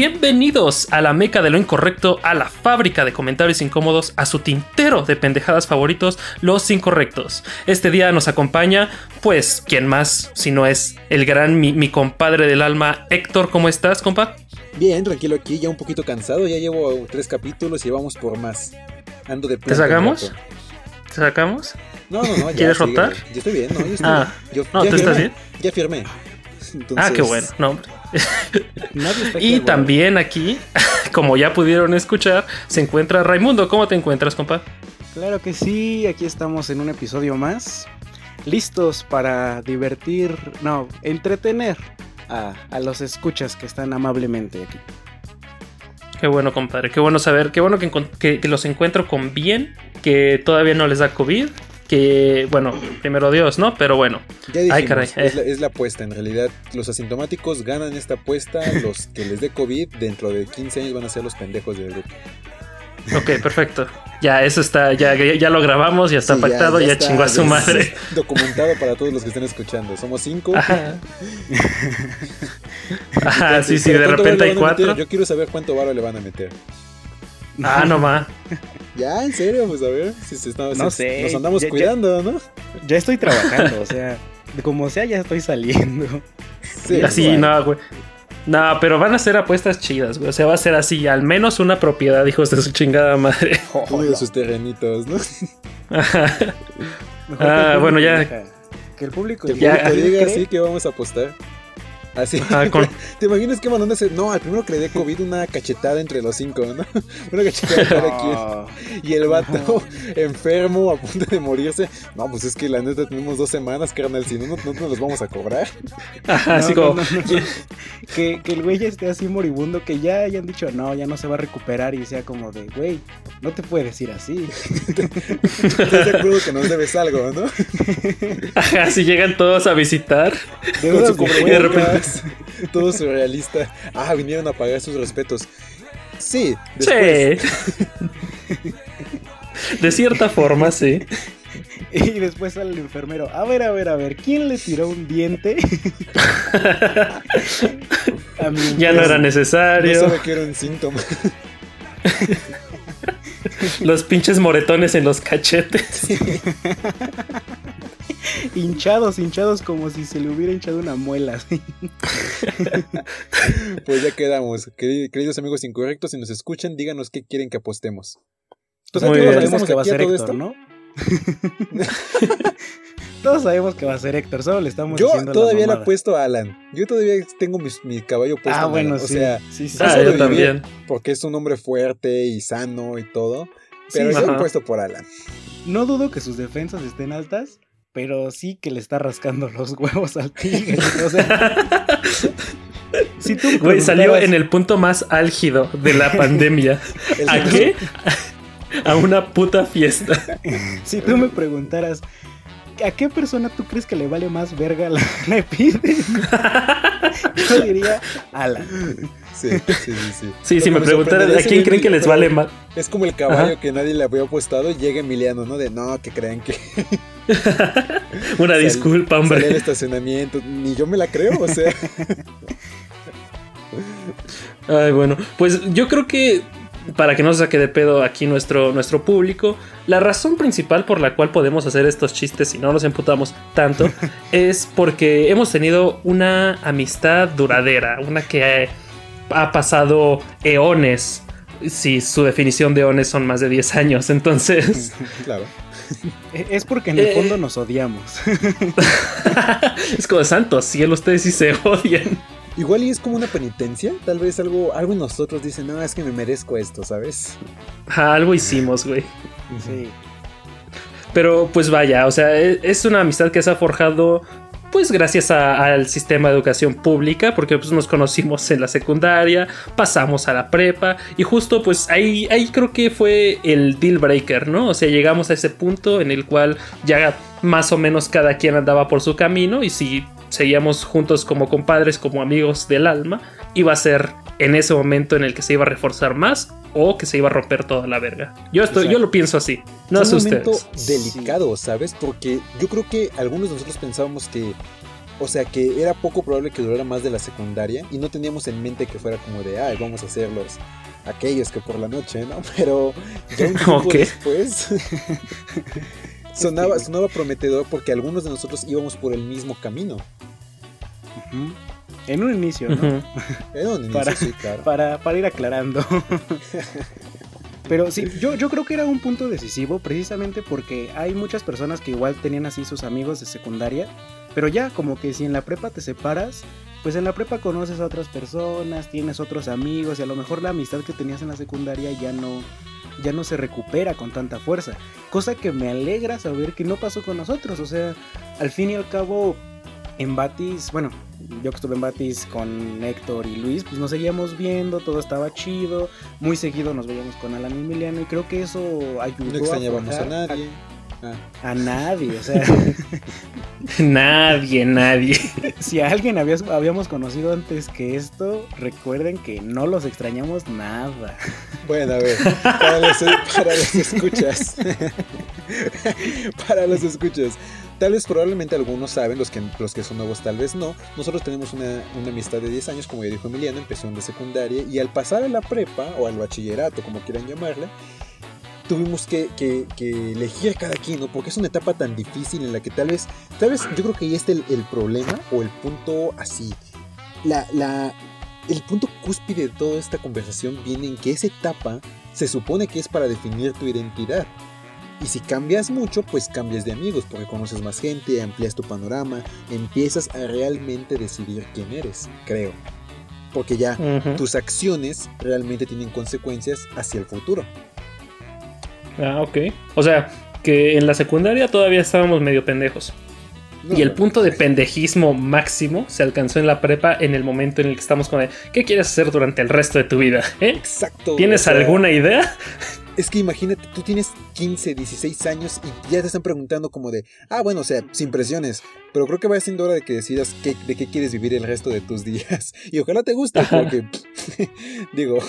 Bienvenidos a la meca de lo incorrecto, a la fábrica de comentarios incómodos, a su tintero de pendejadas favoritos, los incorrectos. Este día nos acompaña, pues, ¿quién más si no es el gran mi, compadre del alma, Héctor? ¿Cómo estás, compa? Bien, tranquilo aquí, ya un poquito cansado, ya llevo tres capítulos y vamos por más. Ando de ¿Te sacamos? ¿Te sacamos? No, no, no. ¿Quieres rotar? Yo estoy bien, no, yo estoy ah, Yo, no, ¿tú estás bien? Ya firmé. Ah, qué bueno, no, hombre. Y también aquí, como ya pudieron escuchar, se encuentra Raimundo. ¿Cómo te encuentras, compa? Claro que sí, aquí estamos en un episodio más. Listos para divertir, no, entretener a, los escuchas que están amablemente aquí. Qué bueno, compadre. Qué bueno saber. Qué bueno que, que, los encuentro con bien. Que todavía no les da COVID que, bueno, primero Dios, ¿no? Pero bueno. Ya Ay, caray. Es, la, apuesta, en realidad. Los asintomáticos ganan esta apuesta. los que les dé COVID dentro de 15 años van a ser los pendejos del grupo. Ok, perfecto. Ya, eso está, ya, ya lo grabamos, ya está pactado, ya, chingó a su madre. Documentado para todos los que estén escuchando. Somos cinco. Ajá. Ajá, sí, sí, de repente hay cuatro. Yo quiero saber cuánto varo le van a meter. Ah, no va. Ya, en serio, pues a ver si se está, no sé, nos andamos cuidando, ¿no? Ya estoy trabajando, o sea, como sea, ya estoy saliendo. Sí, así, no, güey. No, pero van a ser apuestas chidas, güey. O sea, va a ser así, al menos una propiedad, hijos de su chingada madre. Uno de sus terrenitos, ¿no? ah, bueno, ya. Que el público, que el público diga así que vamos a apostar. Así. ¿Te imaginas que mandando ese? No, al primero que le dé COVID una cachetada entre los cinco, ¿no? Una cachetada cada quien. Y el vato enfermo, a punto de morirse. No, pues es que la neta tenemos dos semanas, carnal. Si no, no, nos los vamos a cobrar. así como. que, que el güey ya esté así moribundo, que ya hayan dicho, no, ya no se va a recuperar. Y sea como de, güey, no te puedes ir así. Estás de acuerdo que nos debes algo, ¿no? Así llegan todos a visitar. De, con su de repente todo surrealista. Ah, vinieron a pagar sus respetos. Sí, después. Sí. De cierta forma, sí. Y después sale el enfermero. A ver, a ver, a ver, ¿quién le tiró un diente? ya no era necesario. No que era un síntoma. los pinches moretones en los cachetes. Hinchados, hinchados como si se le hubiera hinchado una muela. pues ya quedamos. Queridos amigos incorrectos, si nos escuchan, díganos qué quieren que apostemos. Pues todos sabemos que va a ser Héctor, ¿no? todos sabemos que va a ser Héctor, solo le estamos Yo todavía le apuesto a Alan. Yo todavía tengo mi, caballo puesto. Ah, bueno, O sea, sí, ah, yo también. Porque es un hombre fuerte y sano y todo. Pero yo he puesto por Alan. No dudo que sus defensas estén altas, pero sí que le está rascando los huevos al tigre. O sea, si tú Güey, salió en el punto más álgido de la pandemia. ¿A qué? A una puta fiesta. Si tú me preguntaras, ¿a qué persona tú crees que le vale más verga la, epidemia? Yo diría Alan. Sí, sí, sí. Sí, sí si me preguntaran a quién creen que les vale más. Es como el caballo que nadie le había apostado y llega Emiliano, ¿no? De no, que creen que. Una disculpa, hombre. el estacionamiento. Ni yo me la creo, o sea. Ay, bueno. Pues yo creo que para que no se saque de pedo aquí nuestro, nuestro público, la razón principal por la cual podemos hacer estos chistes y no nos emputamos tanto es porque hemos tenido una amistad duradera, una que ha, pasado eones. Si su definición de eones son más de 10 años, entonces. Claro. Es porque en el fondo eh. nos odiamos. es como santo cielo, ustedes sí se odian. Igual y es como una penitencia, tal vez algo, algo en nosotros dice, no, es que me merezco esto, ¿sabes? algo hicimos, güey. Sí. Pero pues vaya, o sea, e, es una amistad que se ha forjado pues gracias al sistema de educación pública, porque pues nos conocimos en la secundaria, pasamos a la prepa y justo pues ahí, ahí creo que fue el deal breaker, ¿no? O sea, llegamos a ese punto en el cual ya más o menos cada quien andaba por su camino y si seguíamos juntos como compadres, como amigos del alma, iba a ser en ese momento en el que se iba a reforzar más o que se iba a romper toda la verga. Yo estoy, yo lo pienso así. No es un momento delicado, ¿sabes? Porque yo creo que algunos de nosotros pensábamos que O sea que era poco probable que durara más de la secundaria y no teníamos en mente que fuera como de, ay, vamos a hacer los aquellos que por la noche, ¿no? Pero ya un tiempo después sonaba, sonaba prometedor porque algunos de nosotros íbamos por el mismo camino. En un inicio, ¿no? En un inicio, para, sí, claro. Para, para ir aclarando. Pero sí, yo, yo creo que era un punto decisivo precisamente porque hay muchas personas que igual tenían así sus amigos de secundaria, pero ya como que si en la prepa te separas, pues en la prepa conoces a otras personas, tienes otros amigos y a lo mejor la amistad que tenías en la secundaria ya no ya no se recupera con tanta fuerza, cosa que me alegra saber que no pasó con nosotros, o sea, al fin y al cabo en Batis, bueno, yo que estuve en Batis con Héctor y Luis, pues nos seguíamos viendo, todo estaba chido, muy seguido nos veíamos con Alan y Emiliano y creo que eso ayudó. No extrañábamos a, nadie. A, nadie, o sea. nadie, nadie. si a alguien habíamos conocido antes que esto, recuerden que no los extrañamos nada. Bueno, a ver, para los, para los escuchas. para los escuchas. Tal vez probablemente algunos saben, los que, los que son nuevos tal vez no. Nosotros tenemos una, amistad de 10 años, como ya dijo Emiliano, empezó en de secundaria y al pasar a la prepa o al bachillerato, como quieran llamarla, tuvimos que, elegir cada quien, ¿no? Porque es una etapa tan difícil en la que tal vez, tal vez yo creo que ahí está el, el problema o el punto así. La, la, el punto cúspide de toda esta conversación viene en que esa etapa se supone que es para definir tu identidad. Y si cambias mucho, pues cambias de amigos, porque conoces más gente, amplias tu panorama, empiezas a realmente decidir quién eres, creo. Porque ya tus acciones realmente tienen consecuencias hacia el futuro. Ah, ok. O sea, que en la secundaria todavía estábamos medio pendejos. y el punto de pendejismo máximo se alcanzó en la prepa en el momento en el que estamos con el, ¿qué quieres hacer durante el resto de tu vida? ¿Eh? Exacto. ¿Tienes alguna idea? Es que imagínate, tú tienes 15, 16 años y ya te están preguntando como de, ah, bueno, o sea, sin presiones, pero creo que va siendo hora de que decidas de qué quieres vivir el resto de tus días. Y ojalá te guste, porque, digo...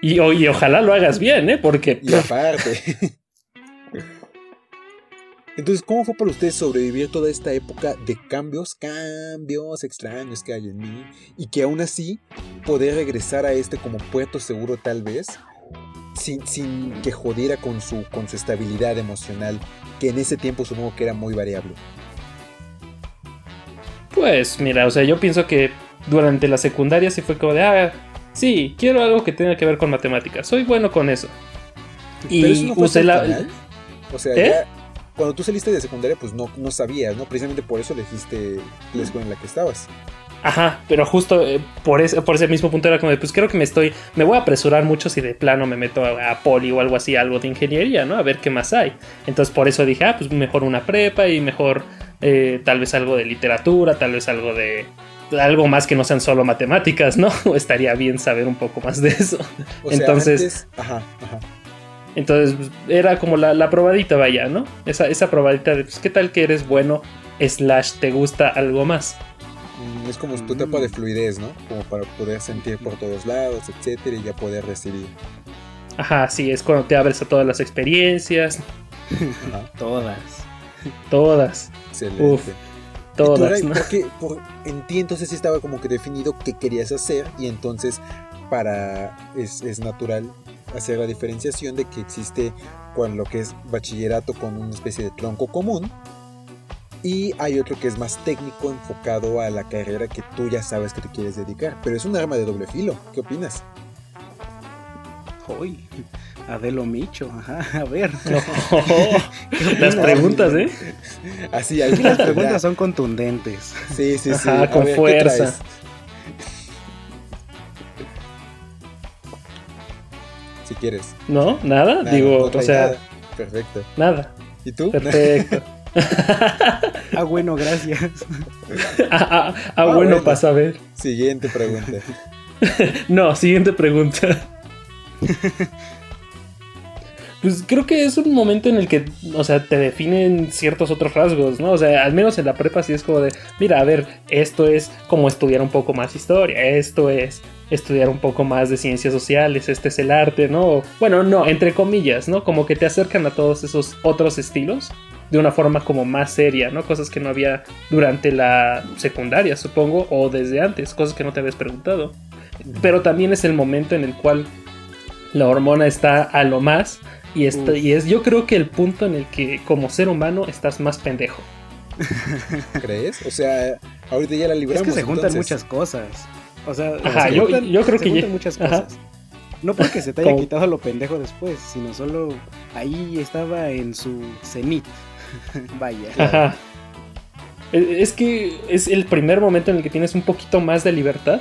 Y, y, ojalá lo hagas bien, ¿eh? Porque... Y aparte... Entonces, ¿cómo fue para ustedes sobrevivir toda esta época de cambios, cambios extraños que hay en mí? Y que aún así poder regresar a este como puerto seguro tal vez sin, que jodiera con su, con su estabilidad emocional, que en ese tiempo supongo que era muy variable. Pues mira, o sea, yo pienso que durante la secundaria sí fue como de, ah, sí, quiero algo que tenga que ver con matemáticas, soy bueno con eso. y usé la... O sea, ¿Eh? ya, cuando tú saliste de secundaria, pues no, no sabías, ¿no? Precisamente por eso elegiste la escuela en la que estabas. Ajá, pero justo eh, por, ese, por ese mismo punto era como de, pues creo que me estoy, me voy a apresurar mucho si de plano me meto a, poli o algo así, algo de ingeniería, ¿no? A ver qué más hay. Entonces por eso dije, ah, pues mejor una prepa y mejor eh, tal vez algo de literatura, tal vez algo de, algo más que no sean solo matemáticas, ¿no? Estaría bien saber un poco más de eso. entonces, ajá, ajá. Entonces pues, era como la, la, probadita, vaya, ¿no? Esa, esa probadita de, pues, ¿qué tal que eres bueno? Slash, ¿te gusta algo más? Es como tu etapa de mm. fluidez, ¿no? Como para poder sentir por todos lados, etcétera, y ya poder recibir. Ajá, sí, es cuando te abres a todas las experiencias. Todas. Todas. Excelente. Uf, todas. ¿no? porque, en ti entonces sí estaba como que definido qué querías hacer y entonces para es, es natural hacer la diferenciación de que existe con lo que es bachillerato con una especie de tronco común y hay otro que es más técnico, enfocado a la carrera que tú ya sabes que te quieres dedicar. Pero es un arma de doble filo. ¿Qué opinas? Uy, Adelo Micho, ajá, a ver. las preguntas, ¿eh? Así, las preguntas son contundentes. Sí, sí, sí. con fuerza. Si quieres. No, nada, digo, o sea. Perfecto. Nada. ¿Y tú? Perfecto. ah, bueno, gracias. ah, ah, ah, ah bueno, para saber. Siguiente pregunta. no, siguiente pregunta. pues creo que es un momento en el que, o sea, te definen ciertos otros rasgos, ¿no? O sea, al menos en la prepa sí es como de, mira, a ver, esto es como estudiar un poco más historia, esto es estudiar un poco más de ciencias sociales, este es el arte, ¿no? Bueno, no, entre comillas, ¿no? Como que te acercan a todos esos otros estilos de una forma como más seria, ¿no? Cosas que no había durante la secundaria, supongo, o desde antes, cosas que no te habías preguntado. Pero también es el momento en el cual la hormona está a lo más y, y es yo creo que el punto en el que como ser humano estás más pendejo. ¿Crees? O sea, ahorita ya la libramos. Es que se juntan muchas cosas. O sea, yo, creo que juntan muchas cosas. No porque se te haya quitado lo pendejo después, sino solo ahí estaba en su cenit. Vaya. Ajá. Es que es el primer momento en el que tienes un poquito más de libertad,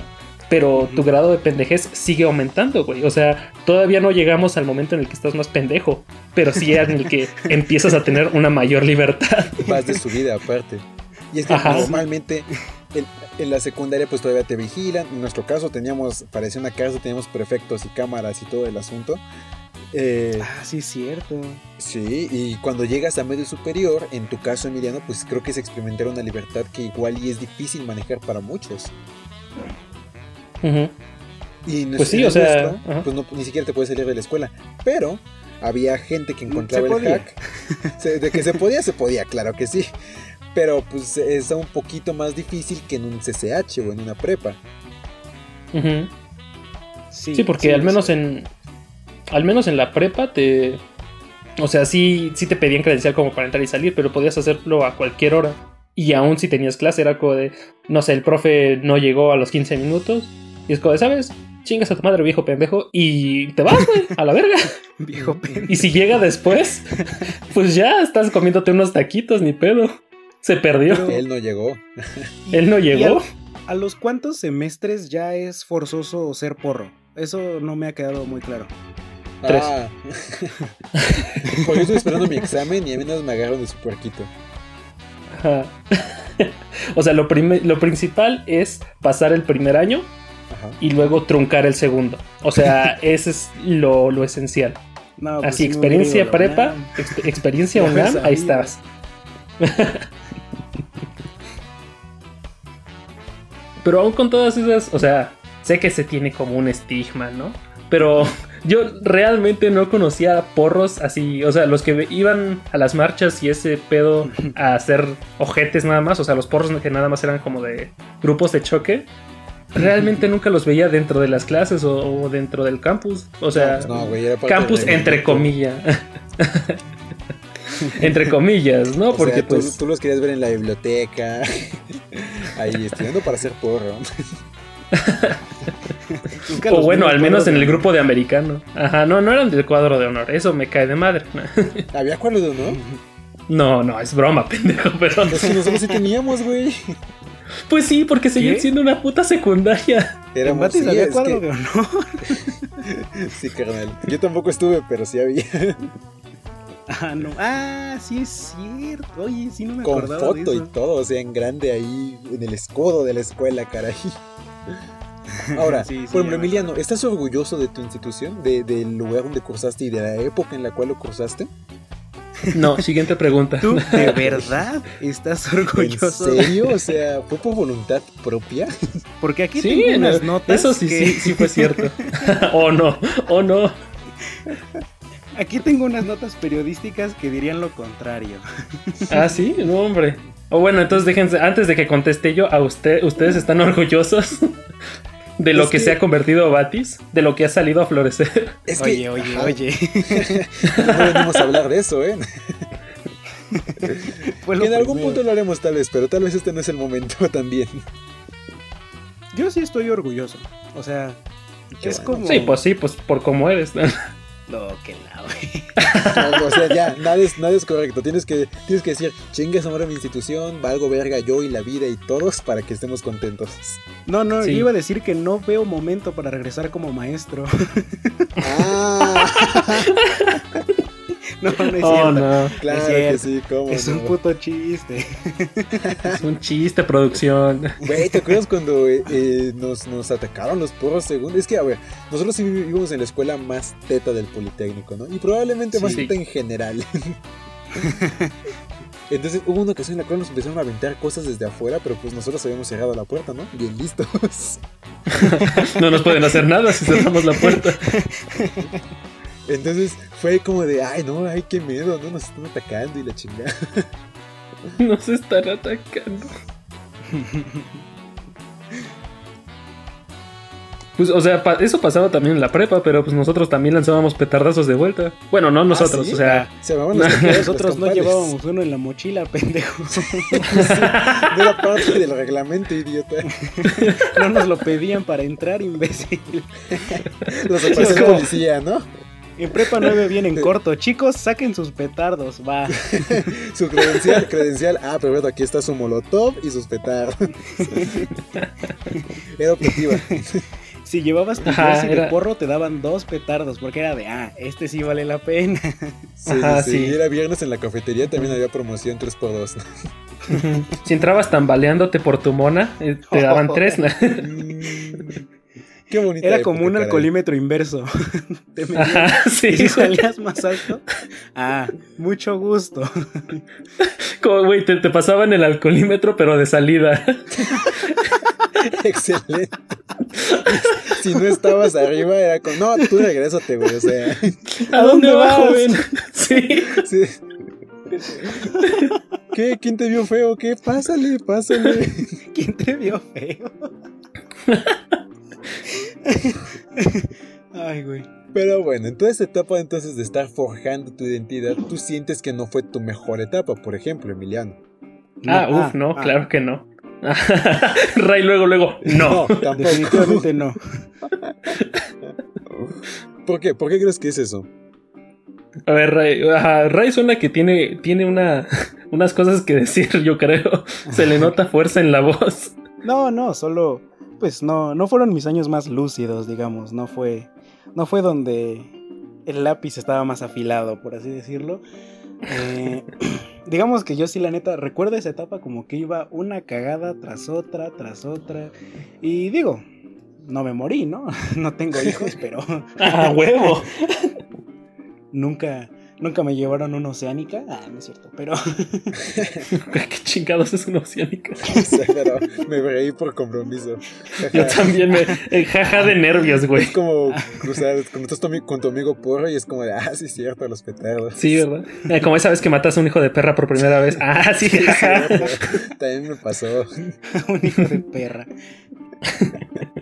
pero tu grado de pendejez sigue aumentando, güey. O sea, todavía no llegamos al momento en el que estás más pendejo, pero sí en el que empiezas a tener una mayor libertad. Más de su vida, aparte. Y es que normalmente en, la secundaria pues todavía te vigilan. En nuestro caso teníamos, parecía una casa, teníamos prefectos y cámaras y todo el asunto. Eh, ah, sí, es cierto. Sí, y cuando llegas a medio superior, en tu caso, Emiliano, pues creo que es experimentar una libertad que igual y es difícil manejar para muchos. Y pues sí, o sea, pues ni siquiera te puedes salir de la escuela. Pero había gente que encontraba el hack. de que se podía, se podía, claro que sí. Pero pues es un poquito más difícil que en un CCH o en una prepa. sí, porque al menos en. Al menos en la prepa te. O sea, sí, sí te pedían credencial como para entrar y salir, pero podías hacerlo a cualquier hora. Y aún si tenías clase, era como de. No sé, el profe no llegó a los 15 minutos. Y es como de, ¿sabes? Chingas a tu madre, viejo pendejo. Y te vas, güey, a la verga. viejo pendejo. Y si llega después, pues ya estás comiéndote unos taquitos, ni pedo. Se perdió. él no llegó. él no llegó. A, los cuántos semestres ya es forzoso ser porro? Eso no me ha quedado muy claro. Tres. Ah. Pues yo estoy esperando mi examen y a mí no me agarran de su puerquito. o sea, lo, lo principal es pasar el primer año y luego truncar el segundo. O sea, ese es lo, esencial. Pues Así, experiencia prepa, experiencia UNAM, ahí estabas. Pero aún con todas esas, o sea, sé que se tiene como un estigma, ¿no? Pero yo realmente no conocía porros así, o sea, los que iban a las marchas y ese pedo a hacer ojetes nada más, o sea, los porros que nada más eran como de grupos de choque. Realmente nunca los veía dentro de las clases o, dentro del campus. O sea, pues campus entre comillas. entre comillas, ¿no? Porque pues. Tú, los querías ver en la biblioteca. ahí estudiando para ser porro. O bueno, al menos en el grupo de americano. Ajá, no, no eran del cuadro de honor. Eso me cae de madre. ¿Había cuadro de honor? No, no, es broma, pendejo, pero. Es que nosotros sí teníamos, güey. Pues sí, porque seguían siendo una puta secundaria. Éramos sí, había cuadro de honor. sí, carnal. Yo tampoco estuve, pero sí había. Ah, no. Ah, sí es cierto. Oye, sí no me Con foto y todo, o sea, en grande ahí, en el escudo de la escuela, caray. Ahora, por ejemplo, Emiliano, ¿estás orgulloso de tu institución? De, del lugar donde cursaste y de la época en la cual lo cursaste? No, siguiente pregunta. ¿Tú de verdad estás orgulloso? ¿En serio? O sea, ¿fue por voluntad propia? Porque aquí tengo unas notas. Eso sí, sí, sí fue cierto. o no, o no. Aquí tengo unas notas periodísticas que dirían lo contrario. Ah, sí, no, hombre. O bueno, entonces déjense, antes de que conteste yo, ¿a usted, ustedes están orgullosos de lo que, se ha convertido Batis? ¿De lo que ha salido a florecer? oye, oye, oye. no venimos a hablar de eso, ¿eh? en algún punto lo haremos tal vez, pero tal vez este no es el momento también. Yo sí estoy orgulloso. O sea, es como... Sí, pues sí, pues por cómo eres. No, que la, o sea, ya, nada es, nada es correcto. Tienes que, tienes que decir, chingue a mi institución, valgo verga yo y la vida y todos para que estemos contentos. No, no, yo iba a decir que no veo momento para regresar como maestro. Ah. No, no es oh, No. Claro que sí, ¿cómo Es un puto chiste. Es un chiste, producción. Güey, ¿te acuerdas cuando eh, eh, nos, nos, atacaron los porros según? Es que, a ver, nosotros sí vivimos en la escuela más teta del Politécnico, ¿no? Y probablemente más teta en general. Entonces hubo una ocasión en la cual nos empezaron a aventar cosas desde afuera, pero pues nosotros habíamos cerrado la puerta, ¿no? Bien listos. no nos pueden hacer nada si cerramos la puerta. Entonces fue como de, ay, no, ay, qué miedo, no nos están atacando y la chingada. Nos están atacando. Pues, o sea, eso pasaba también en la prepa, pero pues nosotros también lanzábamos petardazos de vuelta. Bueno, no nosotros, ¿Ah, o sea. nosotros no llevábamos uno en la mochila, pendejo. no era parte del reglamento, idiota. no nos lo pedían para entrar, imbécil. Los de policía, ¿no? En prepa 9 viene en corto. Chicos, saquen sus petardos, va. su credencial, credencial. Ah, pero bueno, aquí está su molotov y sus petardos. Era objetiva. Si llevabas tu Ajá, de porro, te daban dos petardos, porque era de, ah, este sí vale la pena. Sí, sí, era viernes en la cafetería, también había promoción 3x2. si entrabas tambaleándote por tu mona, eh, te daban tres. Qué bonito. Era como un alcoholímetro inverso. te Ajá, sí. si salías más alto, ah, mucho gusto. Como, güey, te, te pasaban el alcoholímetro, pero de salida. Excelente. si no estabas arriba, era como, no, tú regrésate, güey, o sea. ¿A dónde vas, joven? Sí. sí. ¿Qué? ¿Quién te vio feo? ¿Qué? Pásale, pásale. ¿Quién te vio feo? Ay, güey. Pero bueno, en toda esta etapa entonces de estar forjando tu identidad, tú sientes que no fue tu mejor etapa, por ejemplo, Emiliano. ah, uff, no, ah. claro que no. Ray luego, luego, no. no definitivamente no. ¿Por qué? ¿Por qué crees que es eso? A ver, Ray, Ray suena que tiene, tiene una, unas cosas que decir, yo creo. Se le nota fuerza en la voz. No, no, solo, pues no, no fueron mis años más lúcidos, digamos. No fue, no fue donde el lápiz estaba más afilado, por así decirlo. Eh, digamos que yo sí, la neta, recuerdo esa etapa como que iba una cagada tras otra, tras otra. Y digo, no me morí, ¿no? No tengo hijos, pero. ¡A huevo! nunca, Nunca me llevaron una oceánica. Ah, no es cierto, pero. ¿Qué chingados es una oceánica? pero me reí por compromiso. Yo también me. Jaja de nervios, güey. Es como cruzar, cuando estás con tu amigo porro y es como de, ah, sí, es cierto, los petardos. Sí, ¿verdad? Eh, como esa vez que matas a un hijo de perra por primera vez. Ah, sí, sí También me pasó. un hijo de perra.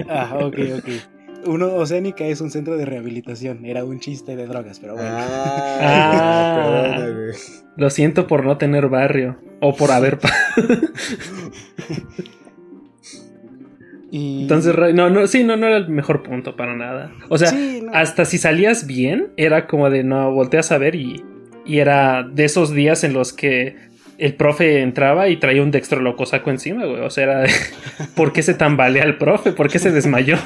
Ah, ok, ok uno, Oceánica es un centro de rehabilitación. Era un chiste de drogas, pero bueno. Ah, ah lo siento por no tener barrio. O por haber. y... Entonces, no, no, sí, no, no era el mejor punto para nada. O sea, hasta si salías bien, era como de no, volteas a ver y, y era de esos días en los que el profe entraba y traía un saco encima, güey. O sea, era de, ¿por qué se tambalea el profe? ¿Por qué se desmayó?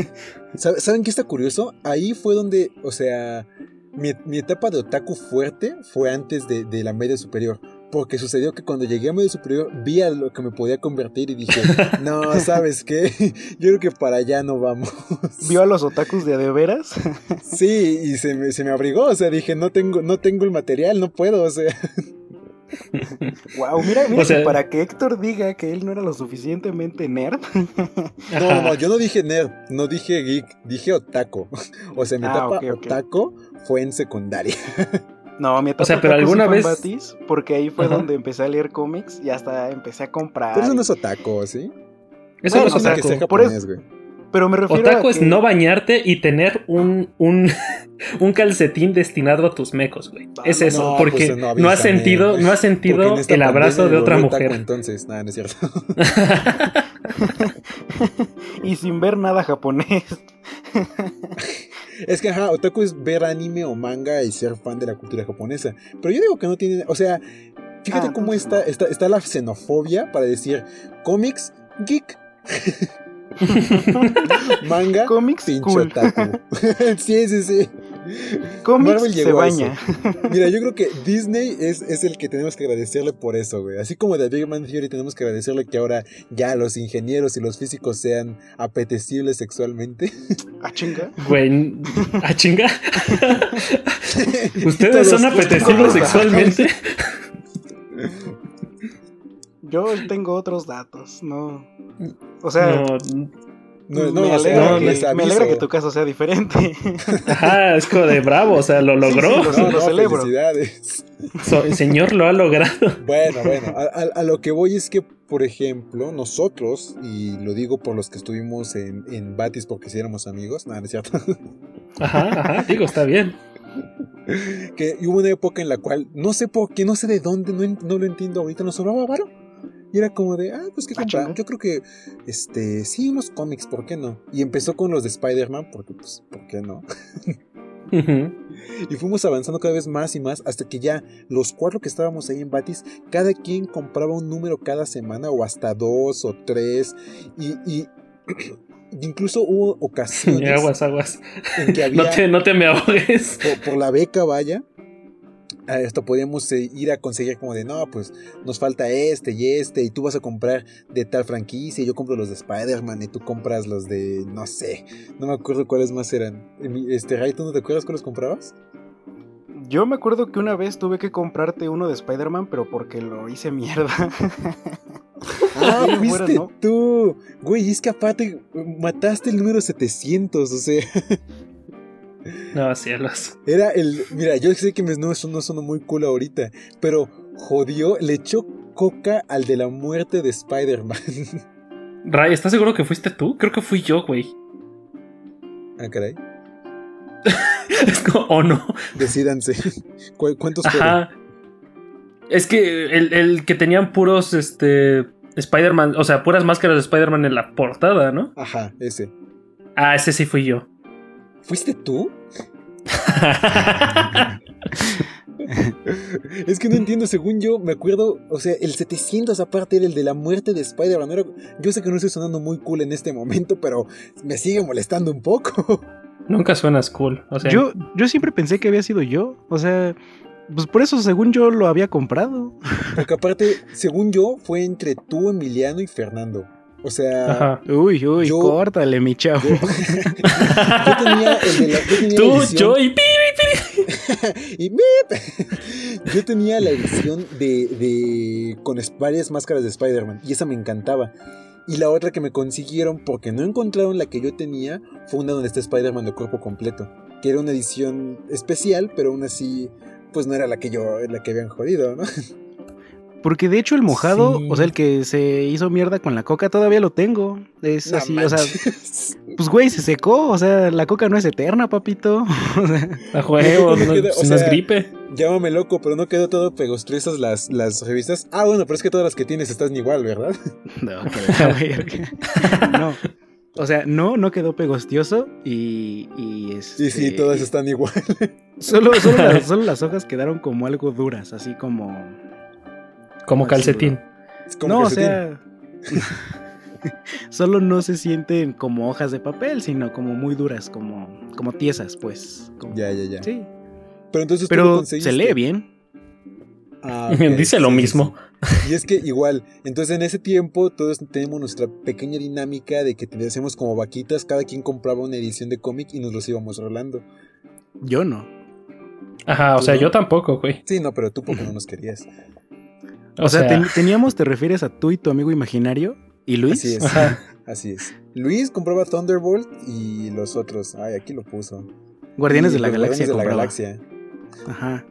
¿Saben qué está curioso? Ahí fue donde, o sea, mi, etapa de otaku fuerte fue antes de, la media superior. Porque sucedió que cuando llegué a media superior vi a lo que me podía convertir y dije, no, ¿sabes qué? Yo creo que para allá no vamos. ¿Vio a los otakus de de veras? Sí, y se me, se me abrigó, o sea, dije, no tengo, no tengo el material, no puedo, o sea. Wow, mira, mira para que Héctor diga que él no era lo suficientemente nerd. No, no, yo no dije nerd, no dije geek, dije otaku. O sea, mi ah, etapa otaku fue en secundaria. No, mi etapa o sea, pero alguna vez porque ahí fue donde empecé a leer cómics y hasta empecé a comprar. Pero eso no es otaku, ¿sí? Eso no es otaku. Que por eso, pero me refiero Otaku es no bañarte y tener un, un, un, calcetín destinado a tus mecos, güey. es eso, porque pues, no, has sentido, no has sentido el abrazo de otra mujer. entonces, nada, no es cierto. y sin ver nada japonés. Es que, ajá, otaku es ver anime o manga y ser fan de la cultura japonesa. Pero yo digo que no tiene. O sea, fíjate ah, cómo está, está, está la xenofobia para decir cómics, geek. Manga, cómics, pincho sí, sí, sí. Cómics se baña. Mira, yo creo que Disney es, es, el que tenemos que agradecerle por eso, güey. Así como de Big Man Theory tenemos que agradecerle que ahora ya los ingenieros y los físicos sean apetecibles sexualmente. ¿A chinga? Güey, ¿a chinga? ¿Ustedes son apetecibles sexualmente? Yo tengo otros datos, no. O sea, No, me alegra, que, tu caso sea diferente. Ajá, es como de bravo, o sea, lo logró. Sí, lo, celebro. Felicidades. el señor lo ha logrado. Bueno, bueno, a, lo que voy es que, por ejemplo, nosotros, y lo digo por los que estuvimos en, en Batis porque si éramos amigos, nada, no es cierto. Ajá, ajá, digo, está bien. Que hubo una época en la cual, no sé por qué, no sé de dónde, no, no lo entiendo ahorita, nos sobraba varo. Y era como de, ah, pues que ah, Yo creo que, este, sí, unos cómics, ¿por qué no? Y empezó con los de Spider-Man, porque, pues, ¿por qué no? Y fuimos avanzando cada vez más y más hasta que ya los cuatro que estábamos ahí en Batis, cada quien compraba un número cada semana o hasta dos o tres. Y, y incluso hubo ocasiones. aguas, aguas. En que había, no, te, no te me ahogues. por la beca, vaya esto podíamos eh, ir a conseguir como de, no, pues nos falta este y este, y tú vas a comprar de tal franquicia, y yo compro los de Spider-Man, y tú compras los de, no sé, no me acuerdo cuáles más eran. Este, Ray, ¿tú no te acuerdas cuáles comprabas? Yo me acuerdo que una vez tuve que comprarte uno de Spider-Man, pero porque lo hice mierda. ah, fuiste tú. Güey, es que aparte mataste el número 700, o sea. No, cielos. Era el. Mira, yo sé que no, eso no suena muy cool ahorita, pero jodió, le echó coca al de la muerte de Spider-Man. Ray, ¿estás seguro que fuiste tú? Creo que fui yo, güey. Ah, caray. es como, o no. Decídanse. ¿Cuántos Ajá. Es que el, el, que tenían puros, este. Spider-Man, o sea, puras máscaras de Spider-Man en la portada, ¿no? Ajá, ese. Ah, ese sí fui yo. ¿Fuiste tú? es que no entiendo, según yo, me acuerdo, o sea, el 700 aparte era el de la muerte de Spider-Man. Yo sé que no estoy sonando muy cool en este momento, pero me sigue molestando un poco. Nunca suenas cool. O sea, yo, yo siempre pensé que había sido yo. O sea, pues por eso, según yo, lo había comprado. Porque aparte, según yo, fue entre tú, Emiliano y Fernando. O sea. Uy, uy, córtale, mi chavo. Yo, tenía el de la. Yo tenía Tú, yo y y Yo tenía la edición de, de. con varias máscaras de Spider-Man. Y esa me encantaba. Y la otra que me consiguieron porque no encontraron la que yo tenía fue una donde está Spider-Man de cuerpo completo. Que era una edición especial, pero aún así, pues no era la que yo, la que habían jodido, ¿no? Porque de hecho el mojado, o sea, el que se hizo mierda con la coca, todavía lo tengo. Es así, o sea, pues güey, se secó, o sea, la coca no es eterna, papito. A juego, no, es gripe. Llámame loco, pero no quedó todo pegostrizas las, las revistas. Ah, bueno, pero es que todas las que tienes están igual, ¿verdad? No, no. O sea, no, no quedó pegostioso y. Y, sí, sí, este, todas están igual. Solo, solo, solo las hojas quedaron como algo duras, así como como calcetín. no, o sea. solo no se sienten como hojas de papel, sino como muy duras, como, como tiesas, pues. Ya, ya, ya. Sí. Pero entonces Pero se lee bien. Ah, Dice lo mismo. Y es que igual, entonces en ese tiempo todos tenemos nuestra pequeña dinámica de que te hacemos como vaquitas, cada quien compraba una edición de cómic y nos los íbamos rolando. Yo no. Ajá, o sea, yo tampoco, güey. Sí, no, pero tú porque no nos querías. O, sea, teníamos, te refieres a tú y tu amigo imaginario y Luis. Así es. Así es. Luis compraba Thunderbolt y los otros. Ay, aquí lo puso. Guardianes de la Galaxia. Guardianes de la Galaxia. Ajá.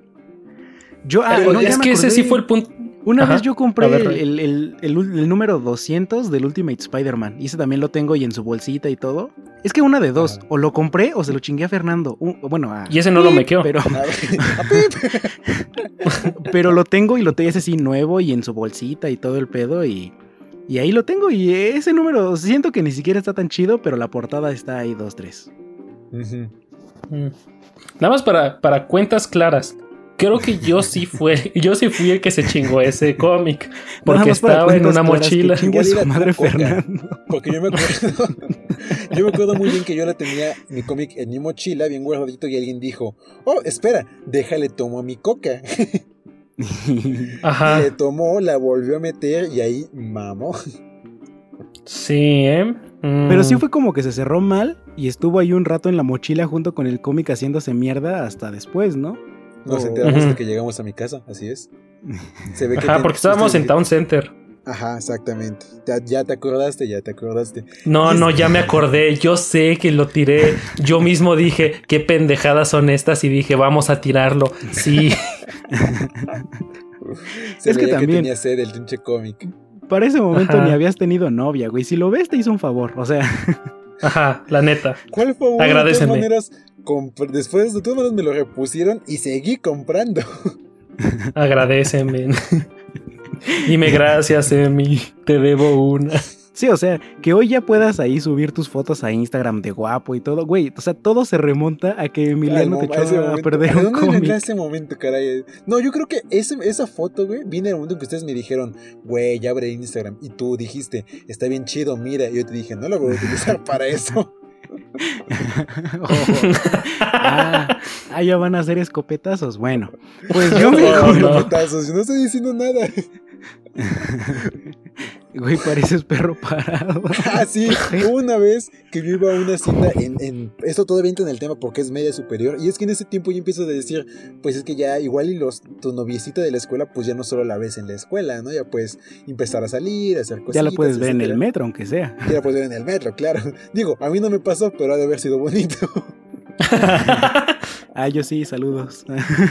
Yo, ah, es que ese sí fue el punto. Una vez yo compré el, número 200 del Ultimate Spider-Man. Y ese también lo tengo y en su bolsita y todo. Es que una de dos. O lo compré o se lo chingué a Fernando. bueno, Y ese no lo me quedó. Pero, pero lo tengo y lo tengo ese sí nuevo y en su bolsita y todo el pedo. Y, y ahí lo tengo. Y ese número siento que ni siquiera está tan chido, pero la portada está ahí 2-3. Nada más para, para cuentas claras creo que yo sí fue, yo sí fui el que se chingó ese cómic. Porque estaba en una mochila. Que su madre Fernando. Porque yo me acuerdo, yo me acuerdo muy bien que yo la tenía mi cómic en mi mochila, bien guardadito, y alguien dijo, oh, espera, déjale tomo a mi coca. Ajá. Le tomó, la volvió a meter y ahí mamó. Sí, ¿eh? Pero sí mm. fue como que se cerró mal y estuvo ahí un rato en la mochila junto con el cómic haciéndose mierda hasta después, ¿no? Nos enteramos de que llegamos a mi casa, así es. Se ve que Ajá, porque estábamos en Town Center. Ajá, exactamente. Ya, te acordaste, ya te acordaste. No, no, ya me acordé. Yo sé que lo tiré. Yo mismo dije, qué pendejadas son estas y dije, vamos a tirarlo. Sí. es que también tenía sed el pinche cómic. Para ese momento ni habías tenido novia, güey. Si lo ves, te hizo un favor. O sea. Ajá, la neta. ¿Cuál favor? Agradeceme. De todas maneras, después de todas maneras me lo repusieron y seguí comprando. Agradeceme. Dime gracias, Emi. Te debo una. Sí, o sea, que hoy ya puedas ahí subir tus fotos a Instagram de guapo y todo, güey. O sea, todo se remonta a que Emiliano te echó a, perder un cómic. ese momento, caray? No, yo creo que esa foto, güey, viene el momento en que ustedes me dijeron, güey, ya abre Instagram. Y tú dijiste, está bien chido, mira. Y yo te dije, no lo voy a utilizar para eso. Oh. Ah, ah, ya van a hacer escopetazos. Bueno, pues yo me. No, escopetazos, no estoy diciendo nada. Güey, pareces perro parado. Ah, sí, una vez que yo iba a una cita en, en, Esto todavía entra en el tema porque es media superior. Y es que en ese tiempo yo empiezo a decir, pues es que ya igual y los, tu noviecita de la escuela, pues ya no solo la ves en la escuela, ¿no? Ya puedes empezar a salir, a hacer cosas. Ya la puedes ver en el metro, aunque sea. Ya la puedes ver en el metro, claro. Digo, a mí no me pasó, pero ha de haber sido bonito. ah, yo sí, saludos.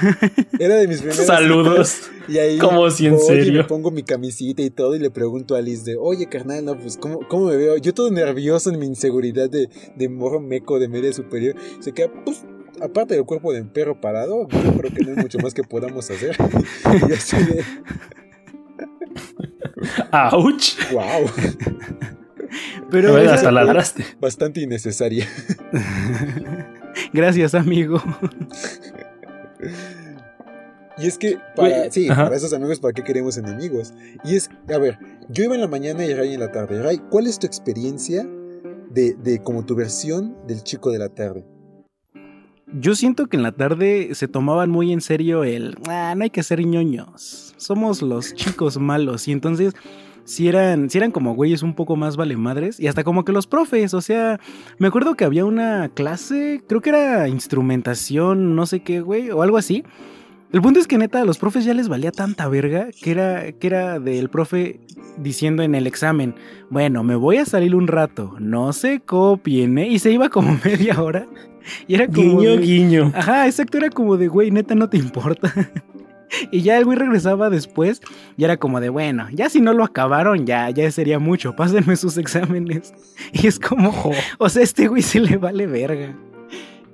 Era de mis primeros Saludos. Y ahí como si en serio. me pongo mi camisita y todo y le pregunto a Liz de, oye carnal, no, pues ¿cómo, cómo me veo? Yo todo nervioso en mi inseguridad de, de morro meco de media superior. Se queda, pues, aparte del cuerpo de un perro parado, yo creo que no hay mucho más que podamos hacer. y así de... ¡Auch! ¡Wow! Pero hasta ladraste. Bastante innecesaria. Gracias, amigo. Y es que, para, sí, para esos amigos, ¿para qué queremos enemigos? Y es, a ver, yo iba en la mañana y Ray en la tarde. Ray, ¿cuál es tu experiencia de, de como tu versión del chico de la tarde? Yo siento que en la tarde se tomaban muy en serio el, ah, no hay que ser ñoños, somos los chicos malos. Y entonces si eran, si eran como güeyes un poco más vale madres y hasta como que los profes, o sea, me acuerdo que había una clase, creo que era instrumentación, no sé qué, güey, o algo así. El punto es que neta a los profes ya les valía tanta verga que era, que era del profe diciendo en el examen, bueno, me voy a salir un rato, no se copien, ¿eh? Y se iba como media hora. Y era como... Guiño, guiño. Ajá, exacto, era como de, güey, neta no te importa. Y ya el güey regresaba después y era como de, bueno, ya si no lo acabaron, ya, ya sería mucho, pásenme sus exámenes. Y es como, o sea, este güey se le vale verga.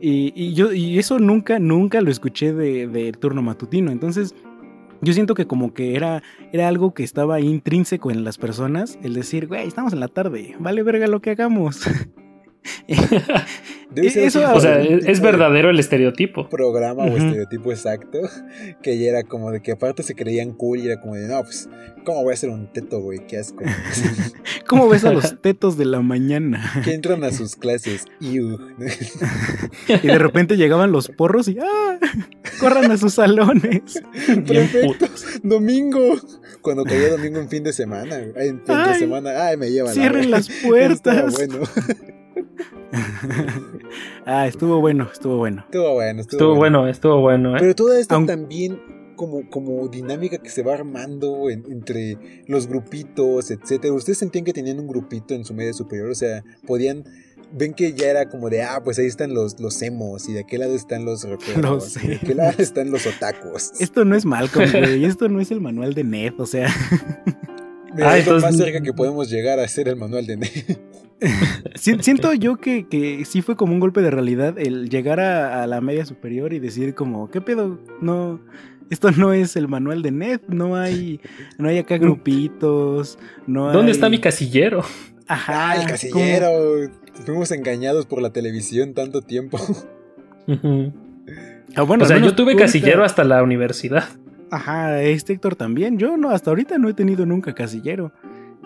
Y, yo, y eso nunca, nunca lo escuché de, de, turno matutino. Entonces, yo siento que como que era, era algo que estaba intrínseco en las personas, el decir, güey, estamos en la tarde, vale verga lo que hagamos. o sea, es, verdadero el estereotipo. Programa o estereotipo exacto. Que ya era como de que aparte se creían cool y era como de, no, pues, ¿cómo voy a ser un teto, güey? Qué asco. ¿Cómo ves a los tetos de la mañana? Que entran a sus clases. y de repente llegaban los porros y ¡ah! Corran a sus salones. Perfecto. Domingo. Cuando caía domingo en fin de semana. En fin semana. Ay, me llevan. Cierren las puertas. bueno. ah, estuvo bueno, estuvo bueno. Estuvo bueno, estuvo, bueno. estuvo bueno. ¿eh? Pero toda esta también como, como dinámica que se va armando entre los grupitos, etcétera. ¿Ustedes sentían que tenían un grupito en su media superior? O sea, podían ven que ya era como de, ah, pues ahí están los, los emos y de aquel lado están los rockeros, de aquel lado están los otacos. Esto no es Malcolm, güey, esto no es el manual de Ned, o sea. Ah, es lo más cerca que podemos llegar a ser el manual de Ned. Siento yo que, que, sí fue como un golpe de realidad el llegar a, la media superior y decir como, ¿qué pedo? No, esto no es el manual de Ned, no hay, no hay acá grupitos, no ¿Dónde está mi casillero? Ajá, ah, el casillero. Fuimos engañados por la televisión tanto tiempo. Ah, bueno, o sea, yo tuve casillero hasta la universidad. Ajá, este Héctor también. Yo no, hasta ahorita no he tenido nunca casillero.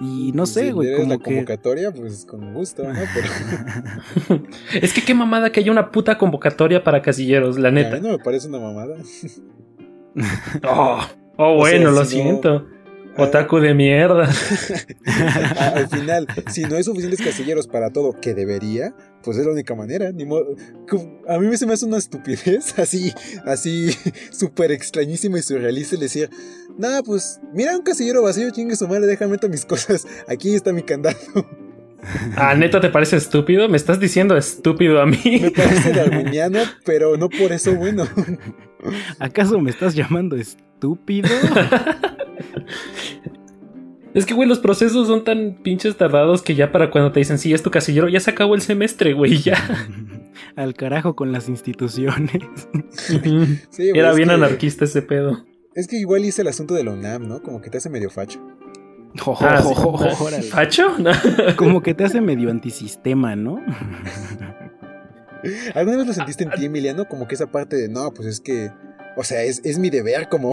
Y no sé, güey. como la convocatoria, pues con gusto, ¿no? Pero... es que qué mamada que haya una puta convocatoria para casilleros, la neta. no me parece una mamada. oh, oh bueno, lo siento. Otaku de mierda. Al final, si no hay suficientes casilleros para todo, que debería, pues es la única manera. Ni A mí se me hace una estupidez así, así, súper extrañísima y surrealista el decir, nada, pues mira un casillero vacío, chingue su madre, déjame meter mis cosas, aquí está mi candado. Ah, neta, ¿te parece estúpido? Me estás diciendo estúpido a mí. Me parece darwiniano, pero no por eso bueno. ¿Acaso me estás llamando estúpido? Es que, güey, los procesos son tan pinches tardados que ya para cuando te dicen, sí, es tu casillero, ya se acabó el semestre, güey, ya. Al carajo con las instituciones. Era bien anarquista ese pedo. Es que igual hice el asunto de la UNAM, ¿no? Como que te hace medio facho. Ah, ¿Facho? Como que te hace medio antisistema, ¿no? ¿Alguna vez lo sentiste en ti, Emiliano? Como que esa parte de, no, pues es que, o sea, es, es mi deber como...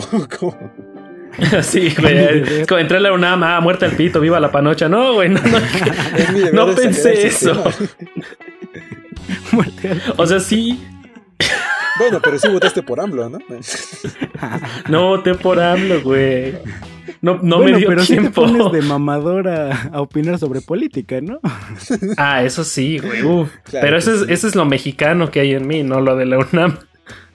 sí, güey. Como entré a la UNAM, ah, muerta el pito, viva la panocha. No, güey, no, no, no pensé eso. o sea, sí. Bueno, pero sí votaste por AMLO, ¿no? no voté por AMLO, güey. No, no me dio pero tiempo. Sí te pones de mamadora a, opinar sobre política, ¿no? ah, eso sí, güey. pero eso es, eso es lo mexicano que hay en mí, no lo de la UNAM.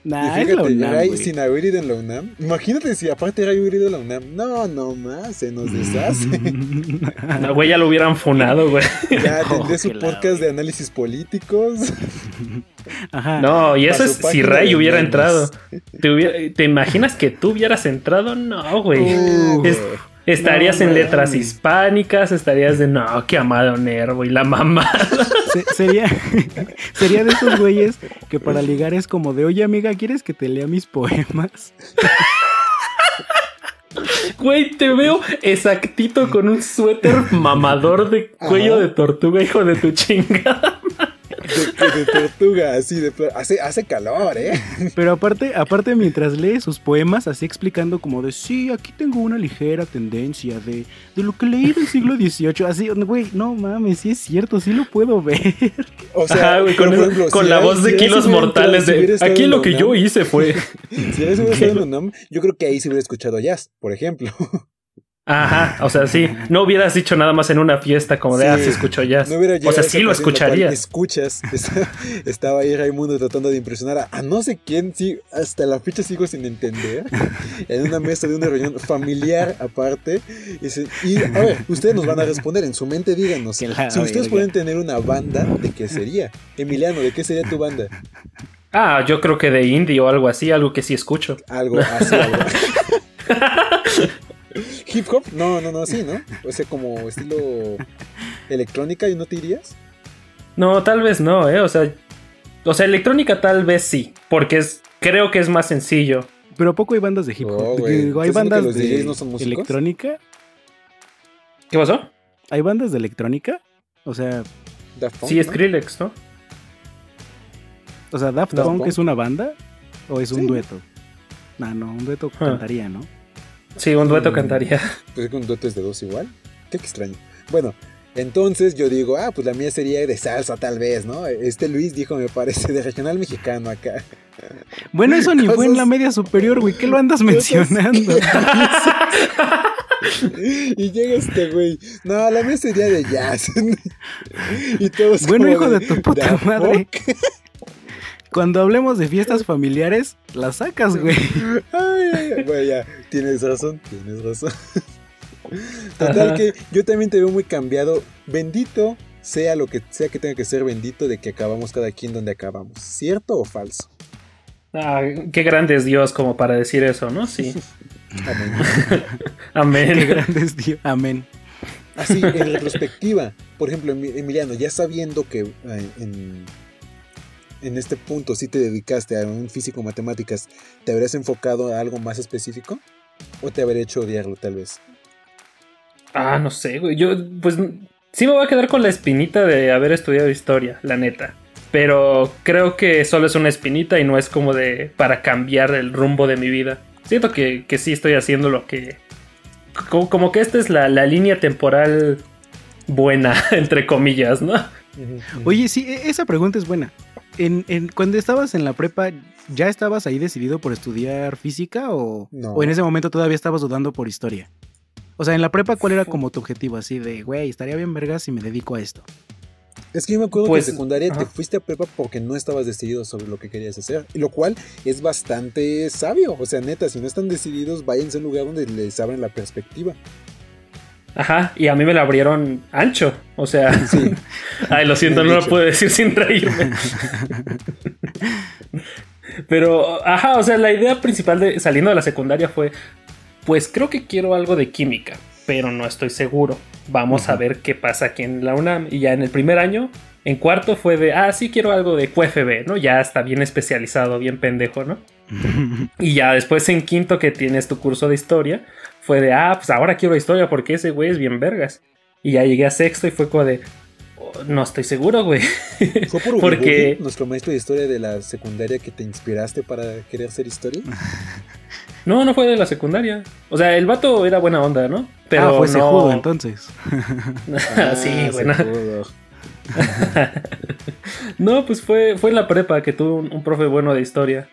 Nah, y fíjate, UNAM, sin haber ido en la UNAM. Imagínate si aparte era haber ido en la UNAM. No, no más, se nos deshace. No, güey, ya lo hubieran funado, güey. Ya tendré su podcast de análisis políticos. Ajá. No, y eso es si Ray hubiera entrado. ¿Te, ¿Te, imaginas que tú hubieras entrado? No, güey. Estarías en letras hispánicas, estarías de no, que amado Nervo y la mamá. sería, sería de esos güeyes que para ligar es como de, oye amiga, ¿quieres que te lea mis poemas? Güey, te veo exactito con un suéter mamador de cuello de tortuga, hijo de tu chingada de, tortuga, así de hace, hace calor, ¿eh? Pero aparte, aparte mientras lee sus poemas, así explicando como de sí, aquí tengo una ligera tendencia de, de lo que leí del siglo XVIII. Así, güey, no mames, sí es cierto, sí lo puedo ver. O sea, con, la voz de kilos mortales de aquí lo que yo hice fue. si hubiera estado en UNAM, yo creo que ahí se hubiera escuchado jazz, por ejemplo. Ajá, o sea, sí, no hubieras dicho nada más en una fiesta como de, ah, se escuchó jazz. o sea, sí lo escucharías. Escuchas, estaba ahí Raimundo tratando de impresionar a, no sé quién, sí, hasta la fecha sigo sin entender, en una mesa de una reunión familiar aparte. Y, a ver, ustedes nos van a responder, en su mente díganos, si ustedes pueden tener una banda, ¿de qué sería? Emiliano, ¿de qué sería tu banda? Ah, yo creo que de indie o algo así, algo que sí escucho. Algo así, algo. Hip hop, no, no, no, sí, ¿no? O sea, como estilo electrónica y no te irías. No, tal vez no, ¿eh? O sea, o sea, electrónica tal vez sí, porque es, creo que es más sencillo. Pero poco hay bandas de hip hop. hay bandas de electrónica. ¿Qué pasó? ¿Hay bandas de electrónica? O sea... Daft sí, Skrillex, ¿no? O sea, Daft, Punk, es una banda o es un dueto. No, no, un dueto ah. cantaría, ¿no? Sí, un dueto mm. cantaría. Pues que un dueto es de dos igual. Qué extraño. Bueno, entonces yo digo, ah, pues la mía sería de salsa tal vez, ¿no? Este Luis dijo, me parece, de regional mexicano acá. Bueno, eso ni fue en la media superior, güey. ¿Qué lo andas mencionando? y llega este güey. No, la mía sería de jazz. y todos Bueno, hijo de, tu puta madre. Cuando hablemos de fiestas familiares, las sacas, güey. Ay, güey, ya, tienes razón, tienes razón. Total que yo también te veo muy cambiado. Bendito sea lo que sea que tenga que ser bendito de que acabamos cada quien donde acabamos. ¿Cierto o falso? Ah, qué grande es Dios como para decir eso, ¿no? Sí. Amén. Amén. Qué grande es Dios. Amén. Así, en retrospectiva, por ejemplo, Emiliano, ya sabiendo que eh, en, en este punto si te dedicaste a un físico matemáticas, ¿te habrías enfocado a algo más específico? ¿O te habría hecho odiarlo tal vez? Ah, no sé, güey. Yo, pues, sí me voy a quedar con la espinita de haber estudiado historia, la neta. Pero creo que solo es una espinita y no es como de para cambiar el rumbo de mi vida. Siento que, que sí estoy haciendo lo que... Como, que esta es la, la línea temporal buena, entre comillas, ¿no? Oye, sí, e, esa pregunta es buena en, cuando estabas en la prepa, ¿ya estabas ahí decidido por estudiar física o, o en ese momento todavía estabas dudando por historia? O sea, en la prepa, ¿cuál era como tu objetivo? Así de, güey, estaría bien vergas si me dedico a esto. Es que yo me acuerdo que en pues, secundaria te fuiste a prepa porque no estabas decidido sobre lo que querías hacer. Lo cual es bastante sabio. O sea, neta, si no están decididos, váyanse a un lugar donde les abren la perspectiva. Ajá, y a mí me la abrieron ancho. O sea, sí. ay, lo siento, no lo puedo decir sin reírme. Pero, ajá, o sea, la idea principal de saliendo de la secundaria fue, pues creo que quiero algo de química, pero no estoy seguro. Vamos a ver qué pasa aquí en la UNAM. Y ya en el primer año, en cuarto fue de, ah, sí quiero algo de QFB, ¿no? Ya está bien especializado, bien pendejo, ¿no? y ya después en quinto que tienes tu curso de historia, fue de, ah, pues ahora quiero historia porque ese güey es bien vergas. Y ya llegué a sexto y fue como de, oh, no estoy seguro, güey. ¿Fue por porque nuestro maestro de historia de la secundaria que te inspiraste para querer hacer historia? No, no fue de la secundaria. O sea, el vato era buena onda, ¿no? Pero ah, fue no... entonces. sí, ah, bueno. no, pues fue, fue en la prepa que tuve un, profe bueno de historia.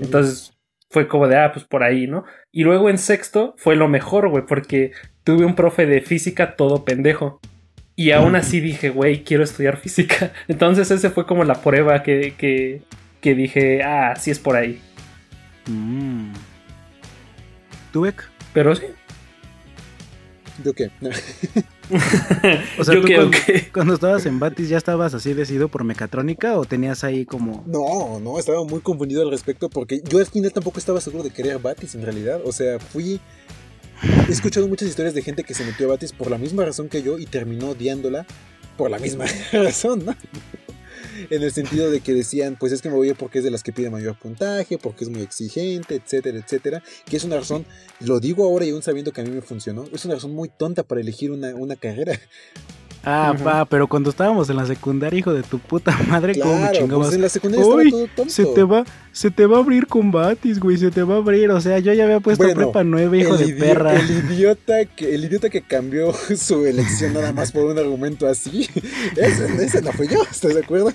Entonces fue como de, ah, pues por ahí, ¿no? Y luego en sexto fue lo mejor, güey, porque tuve un profe de física todo pendejo. Y aún así dije, güey, quiero estudiar física. Entonces ese fue como la prueba que, que, que dije, ah, sí es por ahí. Mm. ¿Tú, Pero sí. ¿Yo qué? o sea, ¿tú cuando, cuando, estabas en Batis ya estabas así decidido por mecatrónica o tenías ahí como... No, no, estaba muy confundido al respecto porque yo al final tampoco estaba seguro de querer Batis en realidad. O sea, fui... He escuchado muchas historias de gente que se metió a Batis por la misma razón que yo y terminó odiándola por la misma razón, ¿no? En el sentido de que decían, pues es que me voy porque es de las que pide mayor puntaje, porque es muy exigente, etcétera, etcétera, que es una razón, lo digo ahora y aún sabiendo que a mí me funcionó, es una razón muy tonta para elegir una, una carrera. Ah, pa, pero cuando estábamos en la secundaria, hijo de tu puta madre, ¿cómo me chingabas? Pues en la secundaria estaba todo tonto. Se te va, se te va a abrir combatis, güey, se te va a abrir. O sea, yo ya había puesto prepa nueve, hijo de perra. El idiota que, el idiota que cambió su elección nada más por un argumento así. Ese, ese no fue yo, ¿estás de acuerdo?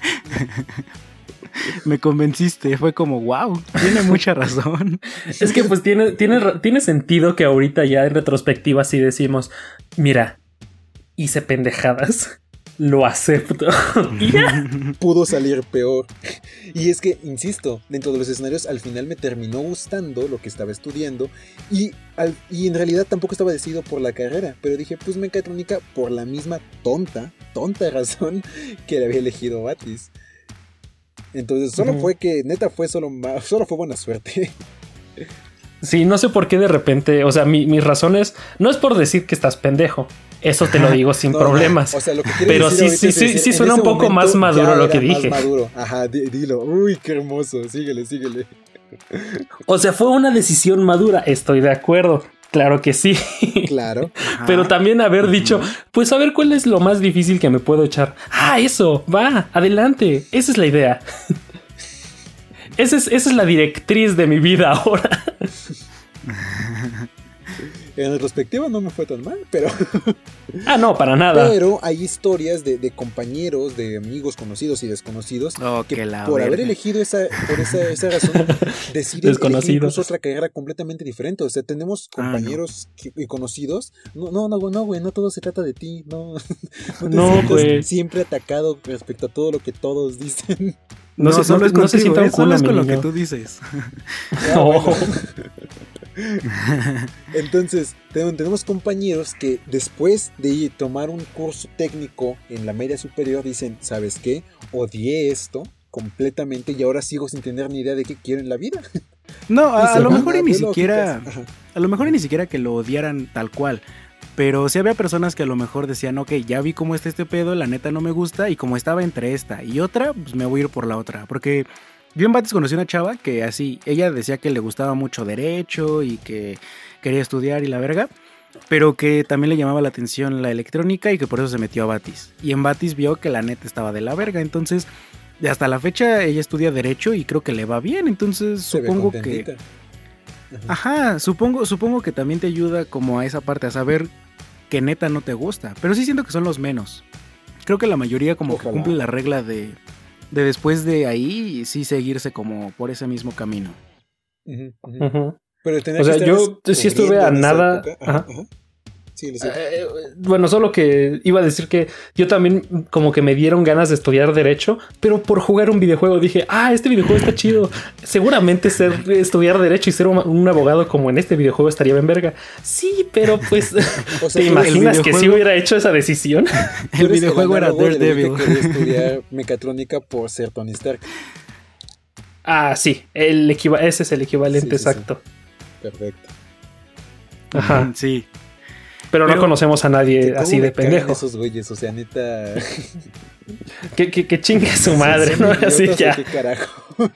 me convenciste, fue como, wow, tiene mucha razón. es que pues tiene, tiene, tiene sentido que ahorita ya en retrospectiva sí decimos, mira, hice pendejadas. Lo acepto. Pudo salir peor. Y es que, insisto, dentro de los escenarios al final me terminó gustando lo que estaba estudiando y, y en realidad tampoco estaba decidido por la carrera, pero dije, pues mecatrónica por la misma tonta, tonta razón que le había elegido Batis. Entonces solo fue que, neta, fue solo, solo fue buena suerte. Sí, no sé por qué de repente, o sea, mis razones no es por decir que estás pendejo, eso te lo digo sin problemas. Pero sí, sí, sí, sí suena un poco más maduro lo que dije. maduro. Ajá, dilo. Uy, qué hermoso. Síguele, síguele. O sea, fue una decisión madura. Estoy de acuerdo. Claro que sí. Claro. Pero también haber dicho, pues a ver cuál es lo más difícil que me puedo echar. Ah, eso, va, adelante. Esa es la idea. esa, es, esa es la directriz de mi vida ahora. En retrospectiva no me fue tan mal, pero. ah, no, para nada. Pero hay historias de, compañeros, de amigos conocidos y desconocidos oh, que, por haber elegido esa, por esa, razón deciden elegir incluso otra carrera completamente diferente. O sea, tenemos ah, compañeros y conocidos. No, no, no, no, güey, no todo se trata de ti. No, no, no siempre atacado respecto a todo lo que todos dicen. No, no, no, no se sienta un culo, con lo que tú dices. No. Entonces, tenemos compañeros que después de tomar un curso técnico en la media superior dicen, ¿sabes qué? Odié esto completamente y ahora sigo sin tener ni idea de qué quiero en la vida. No, a, lo mejor ni siquiera, a lo mejor ni siquiera que lo odiaran tal cual. Pero sí había personas que a lo mejor decían, ok, ya vi cómo está este pedo, la neta no me gusta, y como estaba entre esta y otra, pues me voy a ir por la otra. Porque yo en Bates conocí una chava que así, ella decía que le gustaba mucho derecho y que quería estudiar y la verga, pero que también le llamaba la atención la electrónica y que por eso se metió a Batis. Y en Batis vio que la neta estaba de la verga, entonces hasta la fecha ella estudia derecho y creo que le va bien, entonces supongo que... Ajá, supongo, supongo que también te ayuda como a esa parte, a saber que neta no te gusta, pero sí siento que son los menos. Creo que la mayoría como que cumple la regla de de después de ahí sí seguirse como por ese mismo camino. o sea, yo sí estuve a nada. Eh, bueno, solo que iba a decir que yo también como que me dieron ganas de estudiar derecho, pero por jugar un videojuego dije, ah, este videojuego está chido. Seguramente ser estudiar derecho y ser un, abogado como en este videojuego estaría bien verga. Sí, pero pues ¿te imaginas que si hubiera hecho esa decisión? el videojuego era Daredevil. estudiar mecatrónica por ser Tony Stark. Ah, sí, el ese es el equivalente exacto. Perfecto. Ajá. Sí. Pero, no conocemos a nadie así de pendejo. esos güeyes, o sea, neta. que, que, que chingue su madre, ¿no? Así ya. ¿Qué carajo?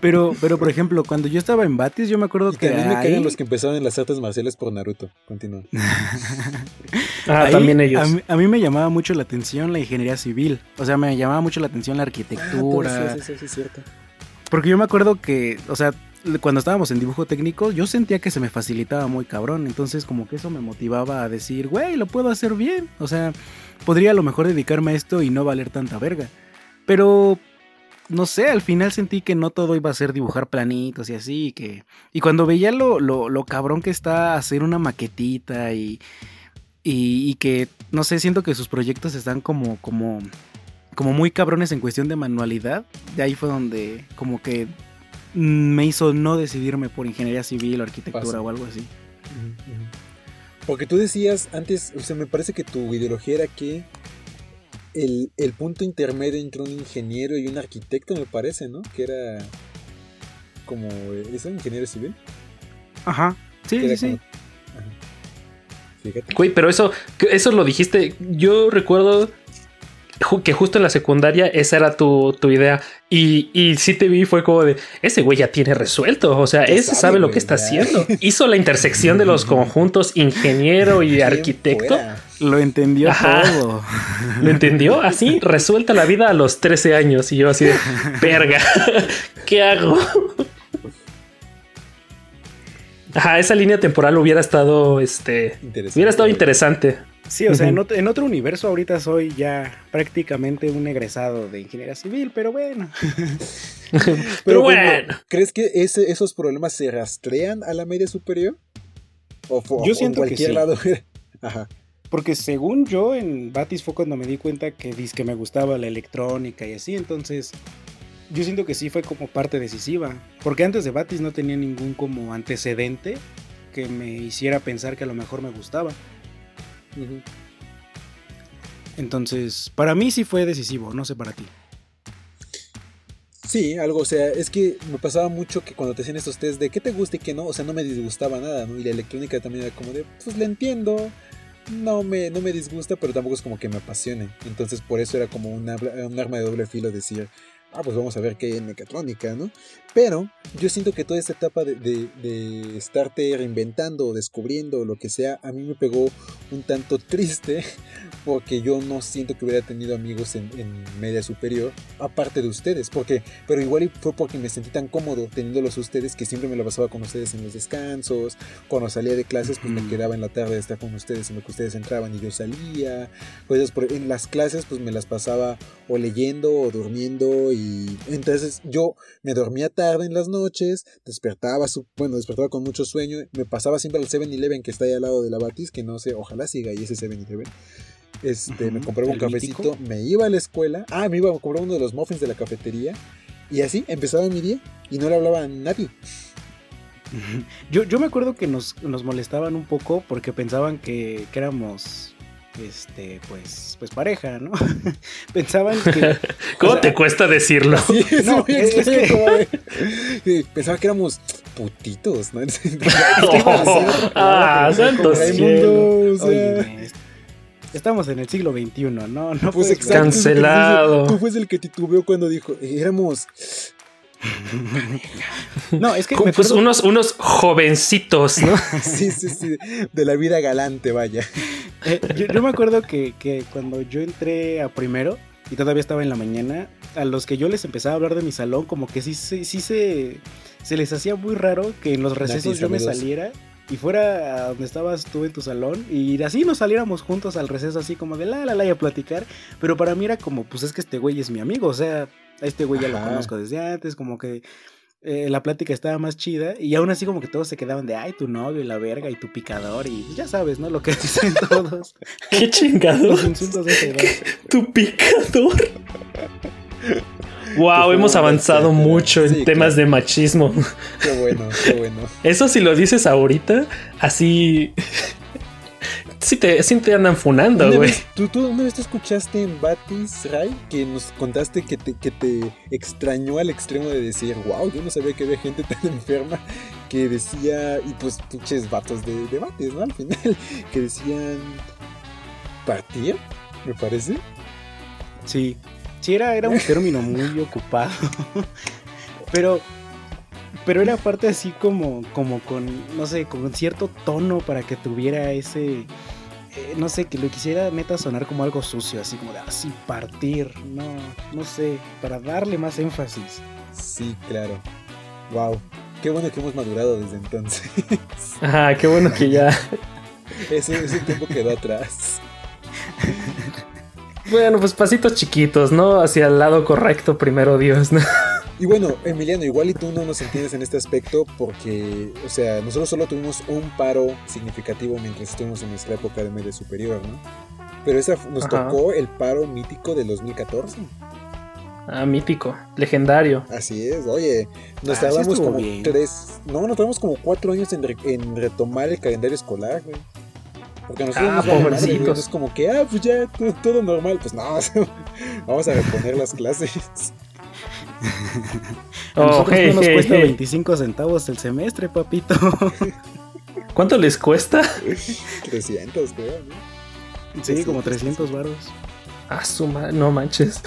pero, pero, por ejemplo, cuando yo estaba en Batis, yo me acuerdo que. También me caen los que empezaron en las artes marciales por Naruto. Continúa. ah, también ellos. A mí, me llamaba mucho la atención la ingeniería civil. O sea, me llamaba mucho la atención la arquitectura. Ah, sí, sí, sí, es cierto. Porque yo me acuerdo que, o sea, cuando estábamos en dibujo técnico, yo sentía que se me facilitaba muy cabrón. Entonces, como que eso me motivaba a decir, güey, lo puedo hacer bien. O sea, podría a lo mejor dedicarme a esto y no valer tanta verga. Pero, no sé, al final sentí que no todo iba a ser dibujar planitos y así. Y, que... y cuando veía lo, lo, cabrón que está hacer una maquetita y, y, y, que, no sé, siento que sus proyectos están como, como, como muy cabrones en cuestión de manualidad. De ahí fue donde como que me hizo no decidirme por ingeniería civil o arquitectura o algo así. Porque tú decías antes, o sea, me parece que tu ideología era que el, punto intermedio entre un ingeniero y un arquitecto, me parece, ¿no? Que era como eso, ingeniero civil. Ajá, sí, sí, sí. Güey, pero eso, eso lo dijiste. Yo recuerdo que justo en la secundaria esa era tu, idea. Y, y sí te vi, fue como de, ese güey ya tiene resuelto. O sea, ese sabe, lo que está haciendo. Hizo la intersección de los conjuntos ingeniero y arquitecto. Lo entendió todo. Lo entendió así, resuelta la vida a los 13 años. Y yo así de, verga, ¿qué hago? Ajá, esa línea temporal hubiera estado, este, hubiera estado interesante. Sí, o sea, en, otro, universo ahorita soy ya prácticamente un egresado de ingeniería civil, pero bueno. pero, bueno. ¿Crees que ese, esos problemas se rastrean a la media superior? O, yo siento que sí. lado. Ajá. Porque según yo en Batis fue cuando me di cuenta que, que me gustaba la electrónica y así, entonces yo siento que sí fue como parte decisiva. Porque antes de Batis no tenía ningún como antecedente que me hiciera pensar que a lo mejor me gustaba. Entonces, para mí sí fue decisivo, no sé para ti. Sí, algo, o sea, es que me pasaba mucho que cuando te hacían estos test de qué te gusta y qué no, o sea, no me disgustaba nada, ¿no? Y la electrónica también era como de, pues le entiendo, no me, no me disgusta, pero tampoco es como que me apasione. Entonces, por eso era como un arma de doble filo decir, ah, pues vamos a ver qué hay en mecatrónica, ¿no? Pero yo siento que toda esta etapa de, de, estarte reinventando o descubriendo lo que sea, a mí me pegó un tanto triste porque yo no siento que hubiera tenido amigos en, media superior, aparte de ustedes, porque, pero igual fue porque me sentí tan cómodo teniéndolos ustedes que siempre me lo pasaba con ustedes en los descansos, cuando salía de clases pues me quedaba en la tarde a estar con ustedes en lo que ustedes entraban y yo salía, pues en las clases pues me las pasaba o leyendo o durmiendo y entonces yo me dormía tarde en las noches, despertaba, bueno, despertaba con mucho sueño, me pasaba siempre al 7-Eleven que está ahí al lado de la Batis, que no sé, ojalá siga ahí ese 7-Eleven. Este, me compraba un cafecito, me iba a la escuela, ah, me iba a comprar uno de los muffins de la cafetería y así empezaba mi día y no le hablaba a nadie. Yo, yo me acuerdo que nos, nos molestaban un poco porque pensaban que, que éramos este, pues, pues pareja, ¿no? Pensaban que. ¿Cómo te cuesta decirlo? no, es, que pensaba que éramos putitos, ¿no? ah, santos Estamos en el siglo XXI, ¿no? no pues Cancelado. Tú fuiste el que titubeó cuando dijo, éramos no, es que. Pues unos, unos jovencitos, ¿no? sí, sí, sí. De la vida galante, vaya. Eh, yo, me acuerdo que, cuando yo entré a primero y todavía estaba en la mañana, a los que yo les empezaba a hablar de mi salón, como que sí, sí, sí se, se les hacía muy raro que en los recesos yo me saliera y fuera a donde estabas tú en tu salón y así nos saliéramos juntos al receso así como de la la la y a platicar, pero para mí era como pues es que este güey es mi amigo, o sea, a este güey ya lo conozco desde antes, como que eh, la plática estaba más chida y aún así como que todos se quedaban de, ay, tu novio y la verga y tu picador y ya sabes, ¿no? Lo que dicen todos. Qué chingado. Tu picador. Wow, hemos avanzado mucho en temas de machismo. Qué bueno, qué bueno. Eso si lo dices ahorita, así sí te, te andan funando, güey. ¿tú, tú una vez te escuchaste en Batis Ray que nos contaste que te, que te extrañó al extremo de decir, wow, yo no sabía que había gente tan enferma que decía, y pues pinches vatos de, de Batis, ¿no? Al final, que decían, ¿partir? Me parece. Sí, sí, era, era un término muy ocupado. Pero pero era parte así como, como con, no sé, con cierto tono para que tuviera ese, eh, no sé, que lo quisiera neta sonar como algo sucio, así como de así partir, no, no sé, para darle más énfasis. Sí, claro. Wow. Qué bueno que hemos madurado desde entonces. Ajá, qué bueno que ya. ese, ese tiempo quedó atrás. Bueno, pues pasitos chiquitos, ¿no? Hacia el lado correcto, primero Dios, ¿no? Y bueno, Emiliano, igual y tú no nos entiendes en este aspecto porque, o sea, nosotros solo tuvimos un paro significativo mientras estuvimos en nuestra época de media superior, ¿no? Pero esa nos tocó el paro mítico del 2014. Ah, mítico, legendario. Así es, oye, nos ah, tardamos como tres, no, nos tardamos como cuatro años en, retomar el calendario escolar, güey. Porque nosotros ah, nos es como que, ah, pues ya, todo normal. Pues no, vamos a reponer las clases. A nosotros no nos cuesta 25 centavos el semestre, papito. ¿Cuánto les cuesta? 300, creo. Sí, como 300 baros. Ah, suma, no manches.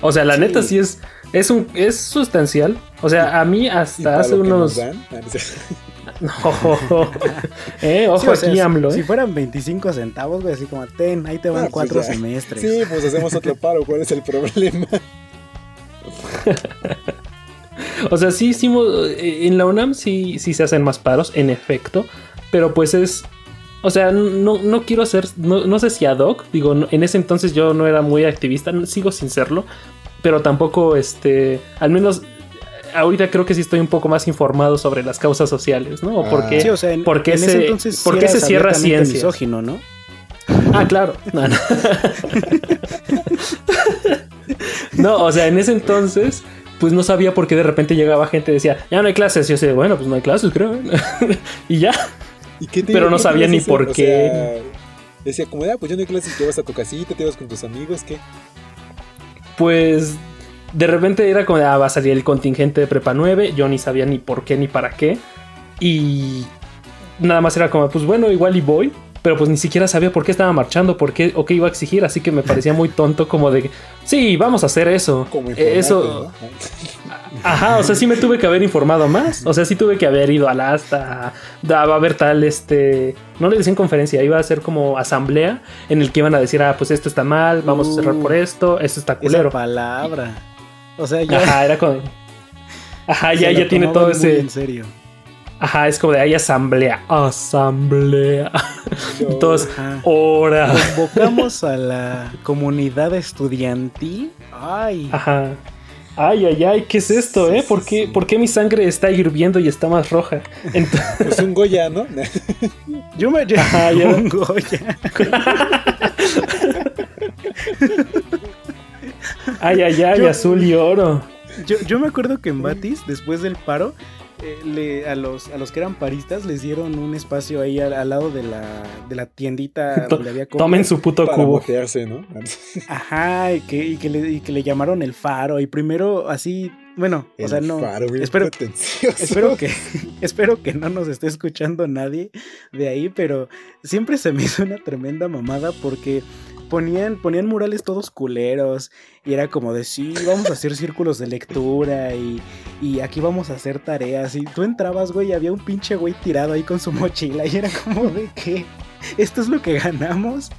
O sea, la neta sí es es un es sustancial. O sea, a mí hasta hace unos ah, no. eh, ojo aquí, AMLO. Si fueran 25 centavos, güey, así como, ten, ahí te van ah, pues cuatro semestres. Sí, pues hacemos otro paro, ¿cuál es el problema? o sea, sí hicimos. Eh, en la UNAM sí, sí se hacen más paros, en efecto. Pero pues es. O sea, no, no quiero hacer. No, sé si ad hoc. Digo, en ese entonces yo no era muy activista. Sigo sin serlo. Pero tampoco, este. Al menos. Ahorita creo que sí estoy un poco más informado sobre las causas sociales, ¿no? O por qué, o sea, en, ese entonces ¿por qué se cierra ciencia? Misógino, ¿no? Ah, claro. No, o sea, en ese entonces, pues no sabía por qué de repente llegaba gente y decía, ya no hay clases. Y yo decía, bueno, pues no hay clases, creo. y ya. Pero no sabía ni por qué. decía, como, ah, pues ya no hay clases, te vas a tu casita, te vas con tus amigos, ¿qué? Pues de repente era como, ah, va a salir el contingente de Prepa 9. Yo ni sabía ni por qué ni para qué. Y nada más era como, pues bueno, igual y voy pero pues ni siquiera sabía por qué estaba marchando, por qué o qué iba a exigir, así que me parecía muy tonto como de, sí, vamos a hacer eso. Como eh, eso. Ajá, o sea, sí me tuve que haber informado más, o sea, sí tuve que haber ido a la hasta, va a haber tal, este, no le decían conferencia, iba a ser como asamblea en el que iban a decir, ah, pues esto está mal, vamos a cerrar por uh, esto, esto está culero. Esa palabra. O sea, ya. Ajá, era como. Ajá, ya, ya tiene todo ese. En serio. Ajá, es como de hay asamblea. Asamblea. Entonces, hora. Convocamos a la comunidad estudiantil. Ay. Ajá. Ay, ay, ay, ¿qué es esto, eh? ¿Por, qué, ¿Por qué mi sangre está hirviendo y está más roja? Entonces... Es un Goya, ¿no? Yo me Ajá, ya. un Goya. Ay, ay, ay, azul y oro. Yo, yo me acuerdo que en Batis, después del paro, eh, a, los, a los que eran paristas les dieron un espacio ahí al, lado de la, de la tiendita donde había Tomen su puto cubo. ¿no? Ajá, y que, y que, le, y que le llamaron el faro. Y primero así bueno, o sea, no. espero, espero que espero que no nos esté escuchando nadie de ahí, pero siempre se me hizo una tremenda mamada porque ponían, ponían murales todos culeros y era como de sí, vamos a hacer círculos de lectura y, y aquí vamos a hacer tareas. Y tú entrabas, güey, y había un pinche güey tirado ahí con su mochila y era como de qué. ¿Esto es lo que ganamos?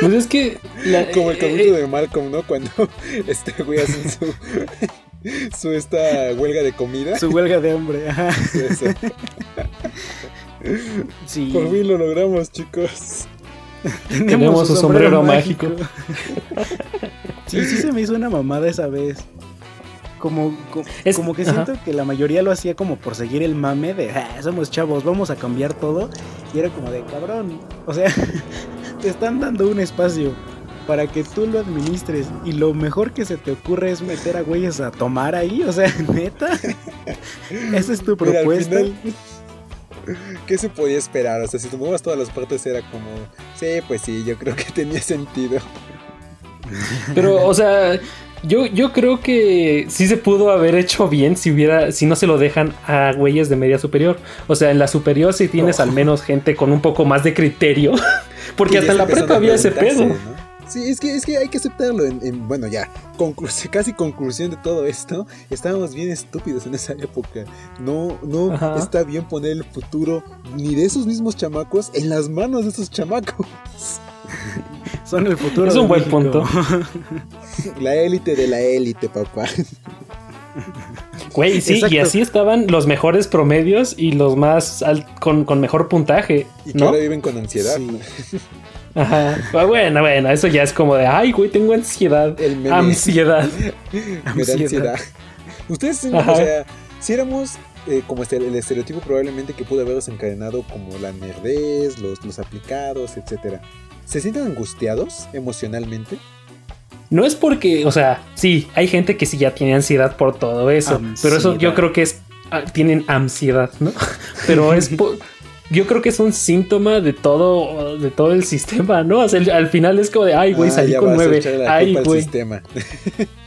pues es que. Como el capítulo de Malcolm, ¿no? Cuando este güey hace su. su esta huelga de comida. Su huelga de hambre, ajá. Sí. Por fin lo logramos, chicos. Tenemos, un sombrero, mágico. sí, sí se me hizo una mamada esa vez. como, como, que siento que la mayoría lo hacía como por seguir el mame de ah, somos chavos, vamos a cambiar todo. Y era como de cabrón. O sea, te están dando un espacio para que tú lo administres. Y lo mejor que se te ocurre es meter a güeyes a tomar ahí. O sea, neta. Esa es tu propuesta. ¿Qué se podía esperar? O sea, si tomabas todas las partes era como, sí, pues sí, yo creo que tenía sentido. Pero, o sea, yo, yo creo que sí se pudo haber hecho bien si hubiera, si no se lo dejan a güeyes de media superior. O sea, en la superior si tienes al menos gente con un poco más de criterio. Porque hasta en la prepa había ese pedo. Sí, es que, es que hay que aceptarlo. En, bueno, ya, casi conclusión de todo esto. Estábamos bien estúpidos en esa época. No, no está bien poner el futuro ni de esos mismos chamacos en las manos de esos chamacos. Son el futuro. Es un buen punto. La élite de la élite, papá. Güey, sí, y así estaban los mejores promedios y los más con, mejor puntaje. Y que ahora viven con ansiedad. Ajá. Ah, bueno, bueno, eso ya es como de, ay, güey, tengo ansiedad. Ansiedad. Me da ansiedad. Ustedes, o sea, si éramos eh, como este, el estereotipo probablemente que pudo haber desencadenado como la nerdez, los, los aplicados, etcétera. ¿Se sienten angustiados emocionalmente? No es porque, o sea, sí, hay gente que sí ya tiene ansiedad por todo eso, pero eso yo creo que es, ah, tienen ansiedad, ¿no? Pero es, yo creo que es un síntoma de todo, de todo el sistema, ¿no? al final es como de, ay, güey, ah, salí con nueve. Ay, güey.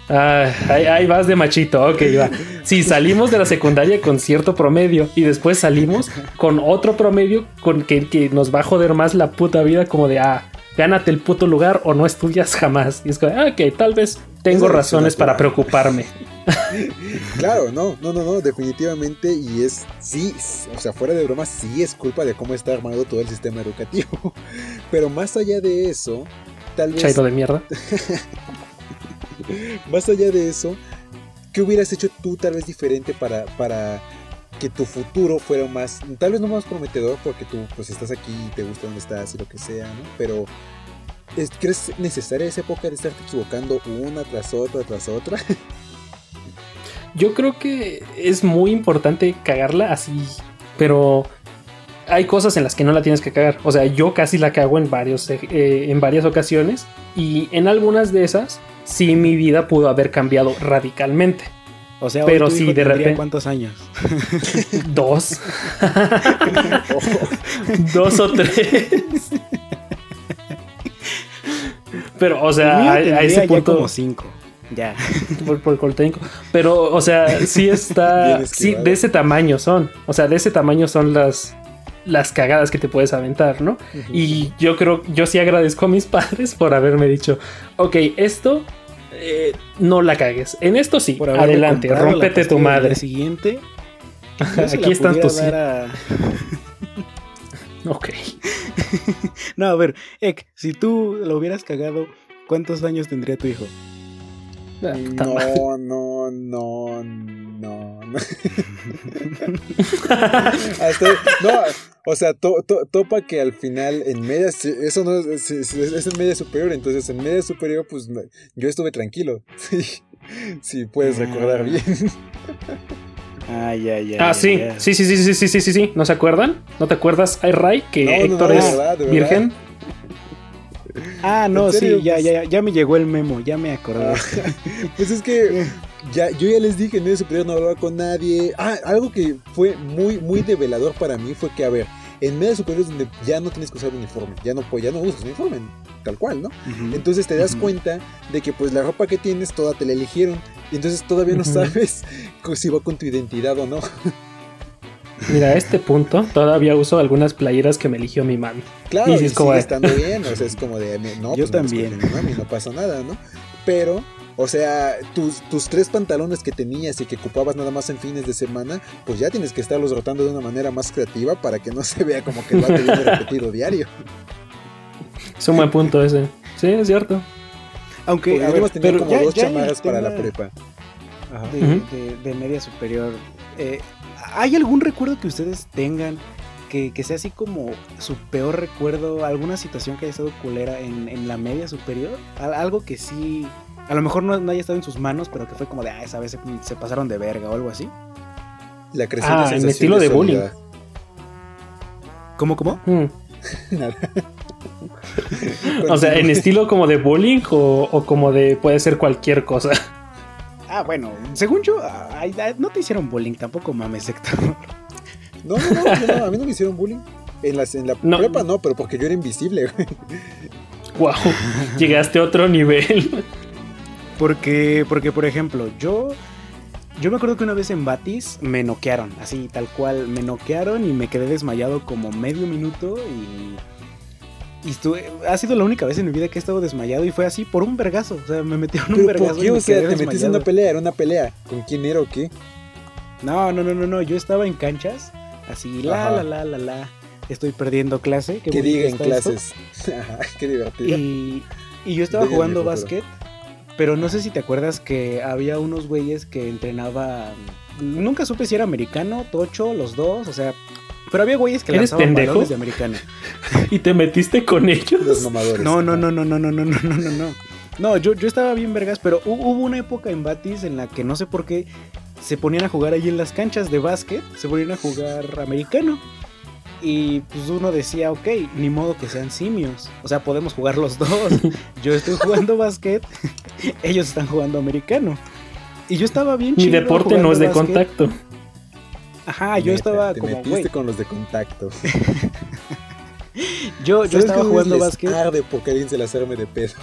Ah, ahí, vas de machito, ok, va. Si salimos de la secundaria con cierto promedio y después salimos con otro promedio con que, que nos va a joder más la puta vida, como de, ah, gánate el puto lugar o no estudias jamás. Y es como, ah, ok, tal vez tengo razones para preocuparme. claro, no, no, no, no, definitivamente. Y es, sí, o sea, fuera de broma, sí es culpa de cómo está armado todo el sistema educativo. Pero más allá de eso, tal vez. Chaito de mierda. más allá de eso, ¿qué hubieras hecho tú tal vez diferente para, para que tu futuro fuera más, tal vez no más prometedor porque tú pues estás aquí y te gusta donde estás y lo que sea, ¿no? Pero ¿crees necesaria esa época de estarte equivocando una tras otra tras otra? Yo creo que es muy importante cagarla así, pero hay cosas en las que no la tienes que cagar. O sea, yo casi la cago en, varios, eh, en varias ocasiones y en algunas de esas sí mi vida pudo haber cambiado radicalmente. O sea, pero si de repente. ¿Cuántos años? Dos. Dos o tres. Pero, o sea, a, ese punto. como cinco. Ya. Por, por técnico. Pero, o sea, sí está. Sí, de ese tamaño son. O sea, de ese tamaño son las. Las cagadas que te puedes aventar, ¿no? Y yo creo, yo sí agradezco a mis padres por haberme dicho, ok, esto eh, no la cagues. En esto sí, adelante, rómpete tu madre. Siguiente. Aquí están tus. ok. no, a ver, Ek, si tú lo hubieras cagado, ¿cuántos años tendría tu hijo? Ah, no, no, no, no, no. no, o sea, topa que al final en media, eso no es, es, en media superior, entonces en media superior pues yo estuve tranquilo. si puedes recordar ah. bien. Ay, ay, ay. Ah, sí. sí, sí, sí, sí, sí, sí, sí, sí. ¿No se acuerdan? ¿No te acuerdas, Ay, Ray, que Héctor es virgen? Ah, no, sí, ya, ya, ya me llegó el memo, ya me acordé. pues es que ya, yo ya les dije, en medio superior no hablaba con nadie. Ah, algo que fue muy, muy develador para mí fue que, a ver, en medio superior es donde ya no tienes que usar uniforme, ya no, ya no usas uniforme, tal cual, ¿no? Entonces te das cuenta de que pues la ropa que tienes toda te la eligieron y entonces todavía no sabes si va con tu identidad o no. Mira, a este punto todavía uso algunas playeras que me eligió mi mami. Claro, y, sigue estando bien, o sea, es como de, no, yo pues también. no pasa nada, ¿no? Pero, o sea, tus, tus tres pantalones que tenías y que ocupabas nada más en fines de semana, pues ya tienes que estarlos rotando de una manera más creativa para que no se vea como que va a tener repetido diario. Es un buen punto ese. Sí, es cierto. Aunque, a tener como dos chamarras para la prepa. De, de, media superior. Eh, ¿Hay algún recuerdo que ustedes tengan que, sea así como su peor recuerdo? ¿Alguna situación que haya estado culera en, la media superior? Algo que sí A lo mejor no, haya estado en sus manos, pero que fue como de, ah, esa vez se, pasaron de verga o algo así. La creciente ah, en estilo de, bullying. ¿Cómo, cómo? Mm. Nada. o sea, ¿en estilo como de bullying o, como de puede ser cualquier cosa? Ah, bueno, según yo, no te hicieron bullying tampoco, mames, Héctor. No, no, no, a mí no me hicieron bullying. En, las, en la prepa no, pero porque yo era invisible, güey. Wow, llegaste a otro nivel. Porque, porque, por ejemplo, yo yo me acuerdo que una vez en Batis me noquearon, así tal cual, me noquearon y me quedé desmayado como medio minuto y... Y estuve, ha sido la única vez en mi vida que he estado desmayado y fue así por un vergazo. O sea, me metieron un vergazo. ¿Por qué? o sea, te metiste en una pelea, era una pelea. ¿Con quién era o qué? No, no, no, no, no. Yo estaba en canchas, así, la, la, la, la, la. Estoy perdiendo clase. Que diga en clases. qué divertido. Y, y yo estaba jugando básquet pero no sé si te acuerdas que había unos güeyes que entrenaban. Nunca supe si era americano, tocho, los dos, o sea. Pero había güeyes que ¿Eres lanzaban pendejo? de americano. ¿Y te metiste con ellos? Los mamadores. No, no, no, no, no, no, no, no, no, no. No, yo, yo estaba bien vergas, pero hubo una época en Batis en la que no sé por qué se ponían a jugar ahí en las canchas de básquet, se ponían a jugar americano. Y pues uno decía, ok, ni modo que sean simios. O sea, podemos jugar los dos. Yo estoy jugando básquet, ellos están jugando americano. Y yo estaba bien chido. Mi deporte no es de contacto. Ajá, yo estaba te como. Metiste con los de contacto. yo, yo estaba jugando básquet. Tarde porque alguien se las arme de pedo.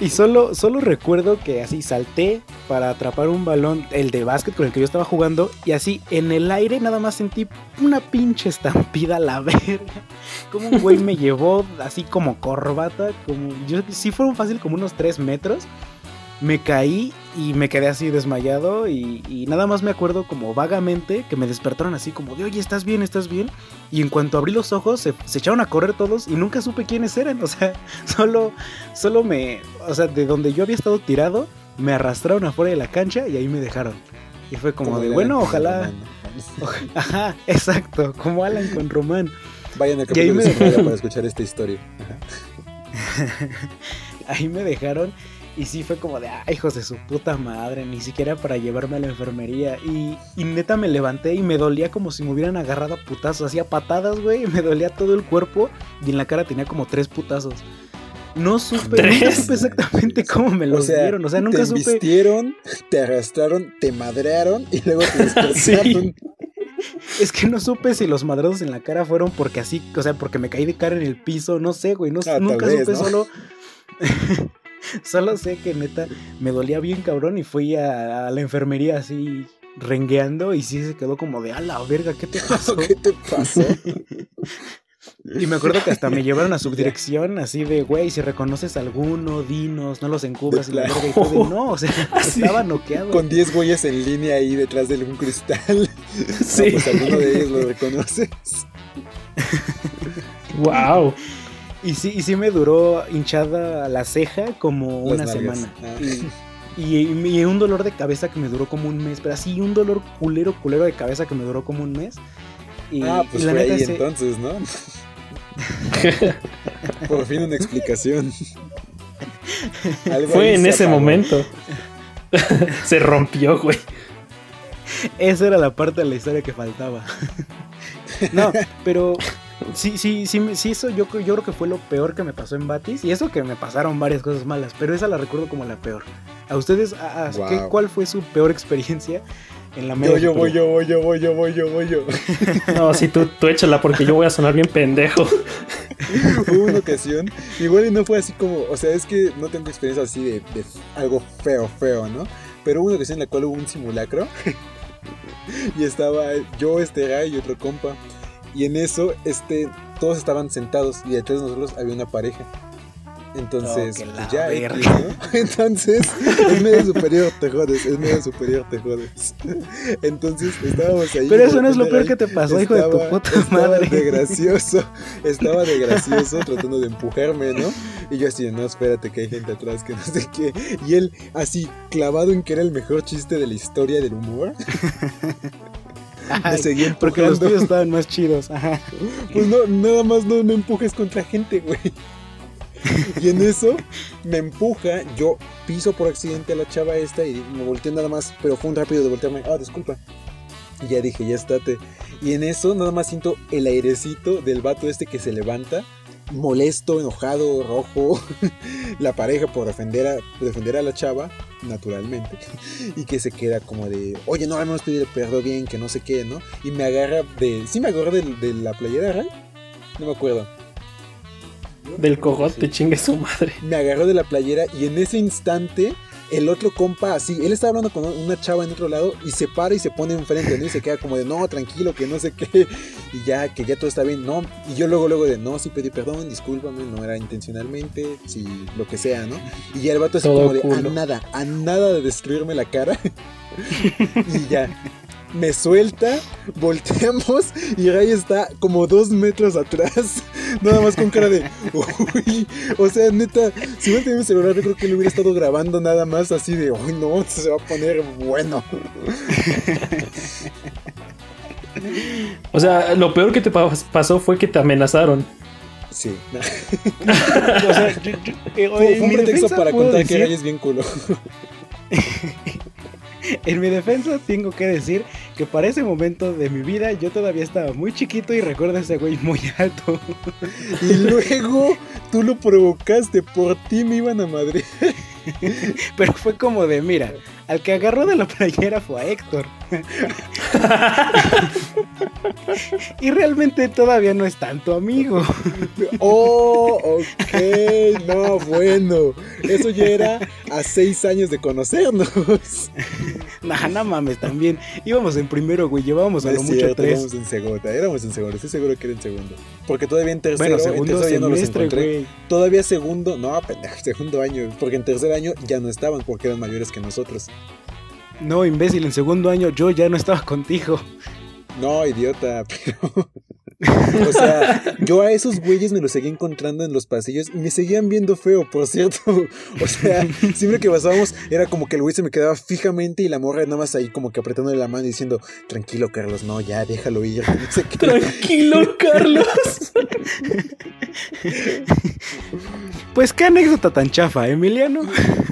Y solo, solo recuerdo que así salté para atrapar un balón, el de básquet con el que yo estaba jugando, y así en el aire nada más sentí una pinche estampida a la verga. Como un güey me llevó así como corbata, como yo sí fueron fácil como unos 3 metros me caí y me quedé así desmayado y, nada más me acuerdo como vagamente que me despertaron así como de oye, ¿estás bien? ¿Estás bien? Y en cuanto abrí los ojos se, echaron a correr todos y nunca supe quiénes eran, o sea, solo, solo me, o sea, de donde yo había estado tirado, me arrastraron afuera de la cancha y ahí me dejaron. Y fue como, de, bueno, ojalá... Ajá, exacto, como Alan con Román. Vayan a capítulo de para escuchar esta historia. ahí me dejaron y sí fue como de, ay, hijos de su puta madre, ni siquiera para llevarme a la enfermería. Y, neta me levanté y me dolía como si me hubieran agarrado a putazos. Hacía patadas, güey, me dolía todo el cuerpo y en la cara tenía como tres putazos. No supe, nunca supe exactamente cómo me los dieron. O sea, nunca te supe. Te vistieron, te arrastraron, te madrearon y luego te despertaron. Es que no supe si los madrados en la cara fueron porque así, o sea, porque me caí de cara en el piso, no sé, güey, no, ah, nunca supe solo. Solo sé que neta me dolía bien cabrón y fui a, la enfermería así rengueando y sí se quedó como de a la verga, ¿qué te pasó? ¿Qué te pasó? Y me acuerdo que hasta me llevaron a subdirección así de, güey, si reconoces alguno, dinos, no los encubras y la verga y todo. no, o sea, estaba noqueado. Con 10 güeyes en línea ahí detrás de un cristal. Sí. pues alguno de ellos lo reconoces. wow. Y sí, y sí me duró hinchada la ceja como una semana. Ah. Y, un dolor de cabeza que me duró como un mes. Pero así, un dolor culero, culero de cabeza que me duró como un mes. Y, ah, pues la fue ahí entonces, ¿no? Por fin una explicación. fue en ese momento. se rompió, güey. Esa era la parte de la historia que faltaba. no, pero Sí, sí, sí, sí, eso yo, yo creo que fue lo peor que me pasó en Batis. Y eso que me pasaron varias cosas malas, pero esa la recuerdo como la peor. ¿A ustedes, cuál fue su peor experiencia en la media? Yo, yo voy, yo voy, yo voy, yo voy, yo voy, yo. No, sí, tú, tú échala porque yo voy a sonar bien pendejo. Hubo una ocasión, igual y no fue así como, o sea, es que no tengo experiencia así de, de algo feo, feo, ¿no? Pero hubo una ocasión en la cual hubo un simulacro y estaba yo, este guy y otro compa. Y en eso, este, todos estaban sentados y detrás de nosotros había una pareja. Entonces, oh, pues ya, Entonces, es medio superior, te jodes, es medio superior, te jodes. Entonces, estábamos ahí. Pero eso no es lo peor que te pasó, hijo de tu puta madre. De gracioso, estaba de gracioso tratando de empujarme, ¿no? Y yo así, no, espérate que hay gente atrás que no sé qué. Y él así, clavado en que era el mejor chiste de la historia del humor. me Porque los tuyos estaban más chidos. Ajá. Pues no, nada más no, no empujes contra gente, güey. Y en eso me empuja, yo piso por accidente a la chava esta y me volteé nada más, pero fue un rápido de voltearme, ah, disculpa. Y ya dije, ya estate. Y en eso nada más siento el airecito del vato este que se levanta, molesto, enojado, rojo. la pareja por defender a, defender a la chava, naturalmente. Y que se queda como de, oye, no, hemos pedido perdón bien, que no sé qué, ¿no? Y me agarra de, ¿sí me agarra de, de la playera, Ray? No me acuerdo. Del cogote, chingue su madre. Me agarró de la playera y en ese instante el otro compa así, él estaba hablando con una chava en otro lado y se para y se pone enfrente, ¿no? Y se queda como de, no, tranquilo, que no sé qué, y ya, que ya todo está bien, no. Y yo luego, luego de, no, sí pedí perdón, discúlpame, no era intencionalmente, si lo que sea, ¿no? Y ya el vato así como de, a nada, a nada de destruirme la cara. y ya, me suelta, volteamos y Ray está como dos metros atrás, nada más con cara de, uy, o sea, neta, si hubiera tenido mi celular yo creo que le hubiera estado grabando nada más así de, uy, no, se va a poner bueno. O sea, lo peor que te pasó fue que te amenazaron. Sí. o sea, fue, un pretexto para contar que Ray es bien culo. En mi defensa tengo que decir que para ese momento de mi vida yo todavía estaba muy chiquito y recuerdo a ese güey muy alto. Y luego tú lo provocaste, por ti me iban a Madrid. Pero fue como de, mira, al que agarró de la playera fue a Héctor. y realmente todavía no es tanto amigo. Oh, ok, no, bueno. Eso ya era a seis años de conocernos. Nah, no mames, también. Íbamos en primero, güey, llevábamos a lo mucho tres. Éramos en segundo, éramos en segundo, estoy seguro que era en segundo. Porque todavía en tercero, bueno, segundo en no los encontré. Todavía segundo, no, pendejo, segundo año, porque en tercer año ya no estaban porque eran mayores que nosotros. No, imbécil, en segundo año yo ya no estaba contigo. No, idiota, pero... o sea, yo a esos güeyes me los seguía encontrando en los pasillos y me seguían viendo feo, por cierto. O sea, siempre que pasábamos era como que el güey se me quedaba fijamente y la morra nada más ahí como que apretándole la mano y diciendo, tranquilo Carlos, no, ya déjalo ir. tranquilo Carlos. pues qué anécdota tan chafa, Emiliano.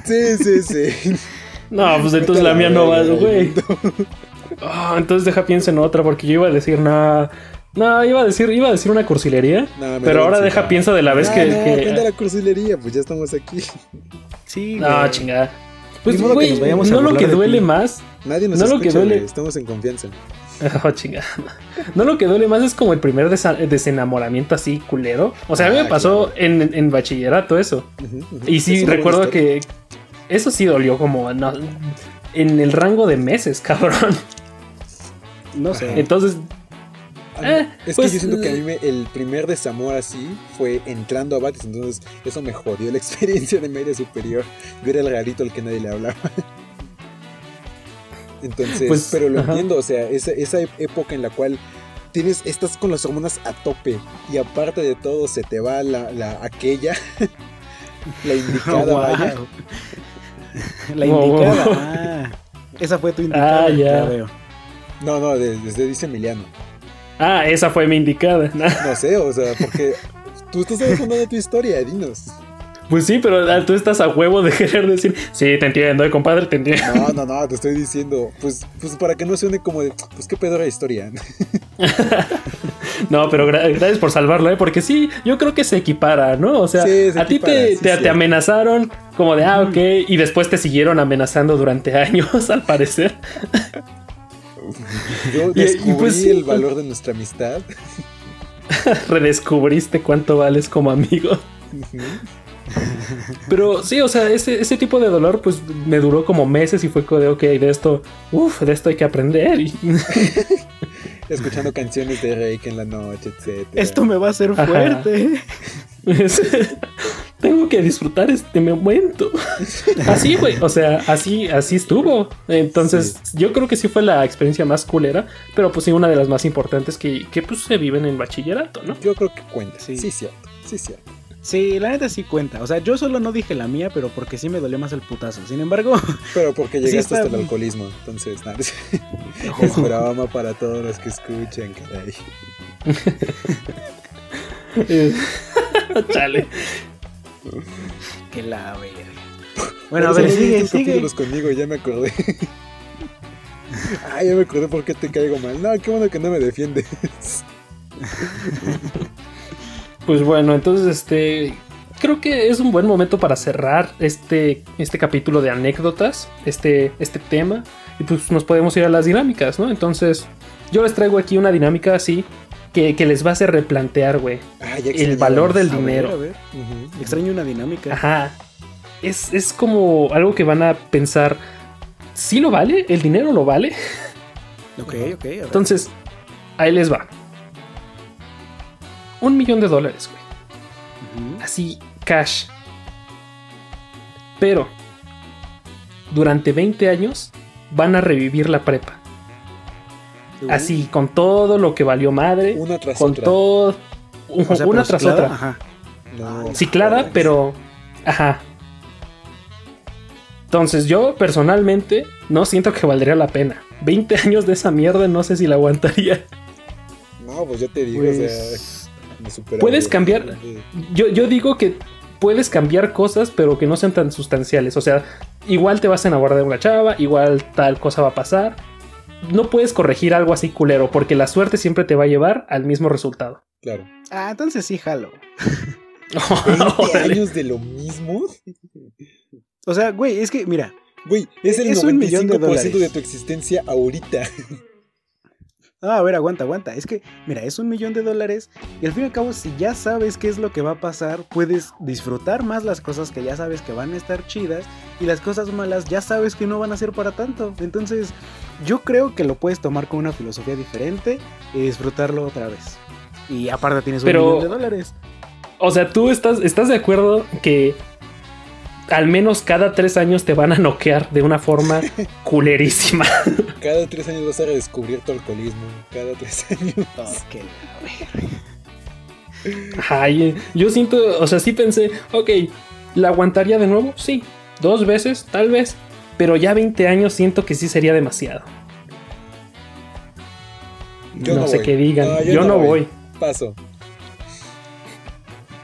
Sí, sí, sí. No, pues entonces la mía no va, güey. Ah, entonces deja piensa en otra, porque yo iba a decir nada. No, iba a decir, iba a decir una cursilería. pero ahora deja piensa de la vez que. No, que... la cursilería, pues ya estamos aquí. Sí, No, chingada. Pues, güey, no lo que duele más. Nadie nos no escucha, lo que duele. estamos en confianza. Oh, chingada. No lo que duele más es como el primer desenamoramiento así culero. O sea, a mí me ah, pasó en, en, bachillerato eso. Y sí, recuerdo que, eso sí dolió como en el rango de meses, cabrón. No sé. Entonces. Eh, es que pues, yo siento que a mí el primer desamor así fue entrando a Batis, entonces eso me jodió la experiencia de media superior. Yo era el garito al que nadie le hablaba. Entonces, pues, pero lo entiendo, o sea, esa, esa época en la cual tienes, estás con las hormonas a tope y aparte de todo se te va la, la aquella, la indicada, vaya. La indicada. Ah, esa fue tu indicada. Ah, ya. Veo. No, no, desde dice Emiliano. Ah, esa fue mi indicada. no sé, o sea, porque tú estás de tu historia, dinos. Pues sí, pero ah, tú estás a huevo de querer decir, sí, te entiendo, eh, compadre, te entiendo. No, no, no, te estoy diciendo, pues, pues para que no suene como de, pues qué pedo la historia. no, pero gracias por salvarlo, ¿eh? Porque sí, yo creo que se equipara, ¿no? O sea, a ti te, te, amenazaron como de, ah, ok, y después te siguieron amenazando durante años, al parecer. Yo descubrí pues el valor de nuestra amistad. Redescubriste cuánto vales como amigo. Pero sí, o sea, ese, ese, tipo de dolor pues me duró como meses y fue como de, ok, de esto, uff, de esto hay que aprender. Escuchando canciones de Reiki en la noche, etc. Esto me va a hacer fuerte. Tengo que disfrutar este momento. Así, güey. O sea, así, así estuvo. Entonces, yo creo que sí fue la experiencia más culera, pero pues sí, una de las más importantes que, que pues se viven en bachillerato, ¿no? Yo creo que cuenta. Sí, sí, cierto. Sí, cierto. Sí, la neta sí cuenta. O sea, yo solo no dije la mía, pero porque sí me dolió más el putazo. Sin embargo. Pero porque llegaste hasta el alcoholismo. Entonces, nada. Es broma para todos los que escuchan, caray. Chale. que la verga. Bueno, a ver, sigue, sigue. conmigo, ya me acordé. ah, ya me acordé por qué te caigo mal. No, qué bueno que no me defiendes. Pues bueno, entonces este creo que es un buen momento para cerrar este, este capítulo de anécdotas, este, este tema, y pues nos podemos ir a las dinámicas, ¿no? Entonces, yo les traigo aquí una dinámica así que, les va a hacer replantear, güey, ah, el valor del dinero. A ver, Extraño una dinámica. Ajá. Es, es como algo que van a pensar, ¿sí lo vale? ¿El dinero lo vale? Ok, ok. Entonces, ahí les va. Un millón de dólares, güey. Así, cash. Pero, durante 20 años, van a revivir la prepa. Así, con todo lo que valió madre. Una tras con otra. todo. una tras otra. Ajá. ciclada, pero. Ajá. Entonces, yo personalmente no siento que valdría la pena. 20 años de esa mierda, no sé si la aguantaría. No, pues yo te digo, o sea. Puedes cambiar. Yo, yo digo que puedes cambiar cosas, pero que no sean tan sustanciales. O sea, igual te vas a enamorar de una chava, igual tal cosa va a pasar. No puedes corregir algo así culero, porque la suerte siempre te va a llevar al mismo resultado. Claro. Ah, entonces sí, jalo. ¿20 años de lo mismo? O sea, güey, es que, mira. Güey, es el 95% de tu existencia ahorita. Ah, a ver, aguanta, aguanta. Es que, mira, es un millón de dólares y al fin y al cabo, si ya sabes qué es lo que va a pasar, puedes disfrutar más las cosas que ya sabes que van a estar chidas y las cosas malas ya sabes que no van a ser para tanto. Entonces, yo creo que lo puedes tomar con una filosofía diferente y disfrutarlo otra vez. Y aparte tienes un millón de dólares. O sea, tú estás, estás de acuerdo que al menos cada tres años te van a noquear de una forma culerísima. Cada tres años vas a redescubrir tu alcoholismo. Cada tres años. Ok, Ay, yo siento, o sea, sí pensé, ok, ¿la aguantaría de nuevo? Sí. Dos veces, tal vez. Pero ya 20 años siento que sí sería demasiado. Yo no, sé qué digan. yo, no, voy. Paso.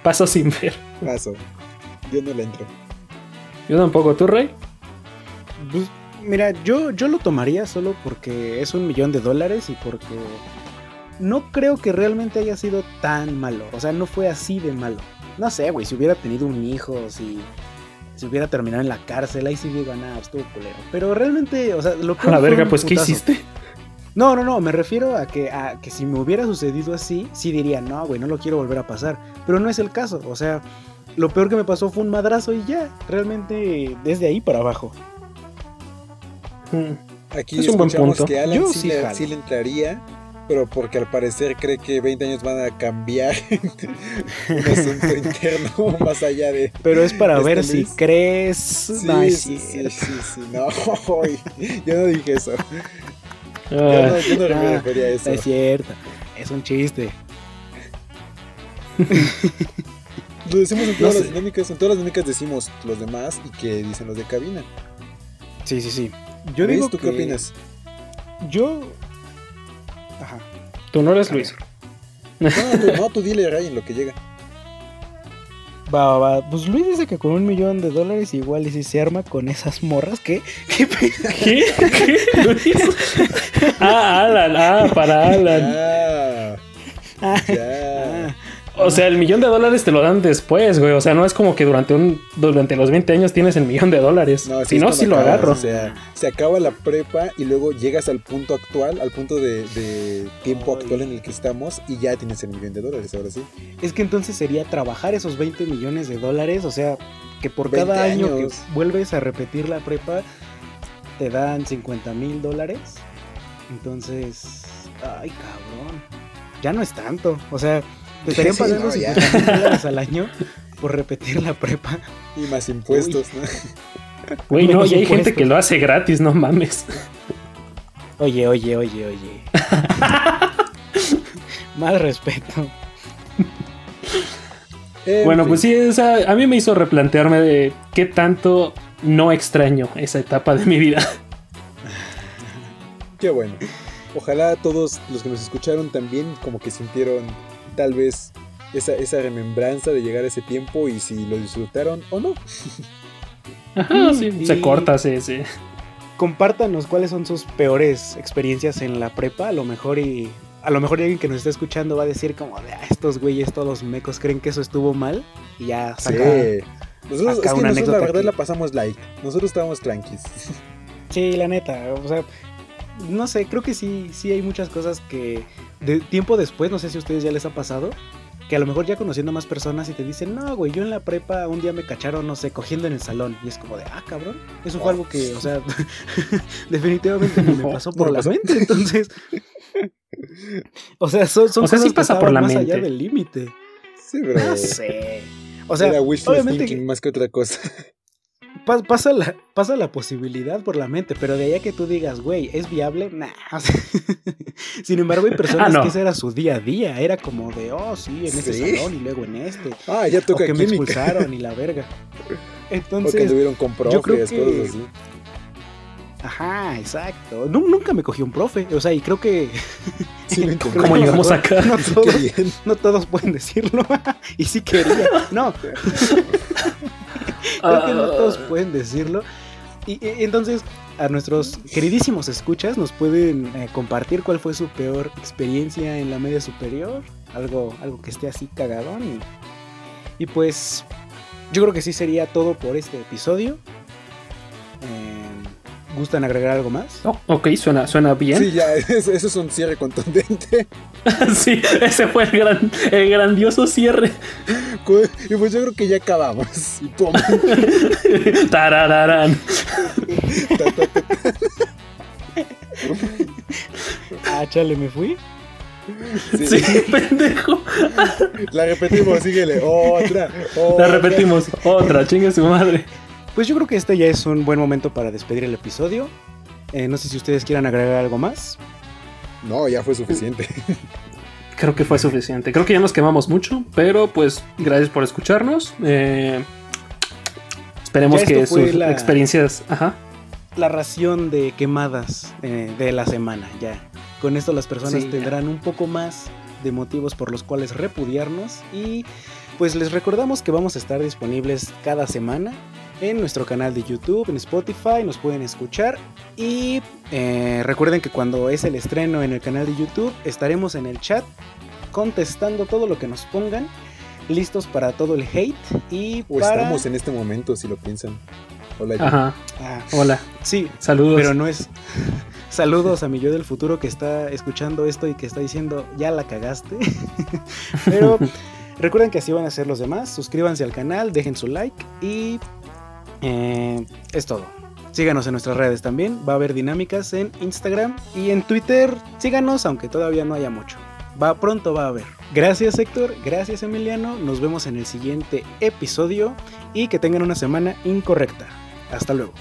Paso sin ver. Paso. Yo no le entro. Yo tampoco, ¿tú, Rey? Pues, mira, yo, yo lo tomaría solo porque es un millón de dólares y porque no creo que realmente haya sido tan malo. O sea, no fue así de malo. No sé, güey, si hubiera tenido un hijo, si, si hubiera terminado en la cárcel, ahí sí digo, nada, estuvo culero. Pero realmente, o sea, lo que... A la verga, pues, ¿qué hiciste? No, no, no, me refiero a que, a que si me hubiera sucedido así, sí diría, no, güey, no lo quiero volver a pasar. Pero no es el caso, o sea, lo peor que me pasó fue un madrazo y ya, realmente desde ahí para abajo. Hmm. Aquí es un buen punto. que Alan sí, le, entraría, pero porque al parecer cree que 20 años van a cambiar un asunto interno más allá de. Pero es para ver si crees. Sí, no, sí, sí, sí, no, yo no dije eso. yo no, yo no me refería a eso. Es cierto, es un chiste. Lo decimos en todas las dinámicas, en todas las dinámicas decimos los demás y que dicen los de cabina. Sí, sí, sí. Yo digo ¿tú qué opinas? Yo. Ajá. Tú no eres Luis. No, tú, no, tú dile a Ryan lo que llega. Va, va, va. Pues Luis dice que con un millón de dólares igual y si se arma con esas morras, ¿qué? ¿Qué? ¿Qué? ¿Qué? ah, Alan, ah, para Alan. Ah, ya. O sea, el millón de dólares te lo dan después, güey. O sea, no es como que durante un durante los 20 años tienes el millón de dólares. No, si no, sí lo agarro. O sea, se acaba la prepa y luego llegas al punto actual, al punto de, tiempo actual en el que estamos y ya tienes el millón de dólares, ahora sí. Es que entonces sería trabajar esos 20 millones de dólares, o sea, que por cada año que vuelves a repetir la prepa te dan 50 mil dólares. Entonces, ay, cabrón. Ya no es tanto. O sea, te estarían pagando sí, dólares al año por repetir la prepa. Y más impuestos, ¿no? Güey, no, y hay gente que lo hace gratis, no mames. Oye, oye, oye, oye. más respeto. bueno, pues sí, a mí me hizo replantearme de qué tanto no extraño esa etapa de mi vida. Qué bueno. Ojalá todos los que nos escucharon también como que sintieron tal vez esa, esa remembranza de llegar a ese tiempo y si lo disfrutaron o no. Ajá, sí, se corta, sí, sí. Compártanos cuáles son sus peores experiencias en la prepa, a lo mejor y a lo mejor alguien que nos esté escuchando va a decir como de ah, estos güeyes todos mecos creen que eso estuvo mal y ya saca, Nosotros, es que nosotros la verdad la pasamos light. Nosotros estábamos tranquis. Sí, la neta, o sea, no sé, creo que sí, sí hay muchas cosas que de tiempo después, no sé si a ustedes ya les ha pasado, que a lo mejor ya conociendo más personas y te dicen, no, güey, yo en la prepa un día me cacharon, no sé, cogiendo en el salón. Y es como de, ah, cabrón. Eso fue algo que, o sea, definitivamente me pasó por la mente. Entonces, o sea, son, son cosas que pasa por la más allá del límite. Sí, pero. No sé. O sea, obviamente más que otra cosa pasa la, pasa la posibilidad por la mente, pero de allá que tú digas, güey, ¿es viable? Nah. Sin embargo, hay personas ah, que ese era su día a día. Era como de, oh, sí, en este salón y luego en este. Ah, ya toca o que me expulsaron y la verga. Entonces, o que tuvieron con profes, cosas así. Ajá, exacto. nunca me cogí un profe. O sea, y creo que. Sí, ¿Cómo llegamos acá? No todos, no todos pueden decirlo. y sí quería. No. Creo que no todos ah. pueden decirlo. Y, entonces, a nuestros queridísimos escuchas, nos pueden eh, compartir cuál fue su peor experiencia en la media superior. Algo, algo que esté así cagadón. Y, pues, yo creo que sí sería todo por este episodio. ¿Gustan agregar algo más? Oh, ok, suena, suena bien. Sí, ya, eso, es un cierre contundente. sí, ese fue el, gran, el grandioso cierre. Y pues yo creo que ya acabamos. Y pum. Tarararán. ah, chale, me fui. Sí. pendejo. La repetimos, síguele. Otra, otra. La repetimos. Otra, chingue su madre. Pues yo creo que este ya es un buen momento para despedir el episodio. Eh, no sé si ustedes quieran agregar algo más. No, ya fue suficiente. Creo que fue suficiente. Creo que ya nos quemamos mucho, pero pues gracias por escucharnos. Eh, esperemos que sus experiencias... Ajá. La ración de quemadas eh, de la semana, ya. Con esto las personas tendrán un poco más de motivos por los cuales repudiarnos y pues les recordamos que vamos a estar disponibles cada semana en nuestro canal de YouTube, en Spotify, nos pueden escuchar. Y eh, recuerden que cuando es el estreno en el canal de YouTube, estaremos en el chat contestando todo lo que nos pongan, listos para todo el hate. Y o estamos en este momento, si lo piensan. Hola, Ajá. Ah, Hola. Sí, saludos. Pero no es. Saludos a mi yo del futuro que está escuchando esto y que está diciendo, ya la cagaste. pero recuerden que así van a ser los demás. Suscríbanse al canal, dejen su like y eh, es todo. Síganos en nuestras redes también. Va a haber dinámicas en Instagram y en Twitter. Síganos, aunque todavía no haya mucho. Va pronto va a haber. Gracias Héctor, gracias Emiliano. Nos vemos en el siguiente episodio y que tengan una semana incorrecta. Hasta luego.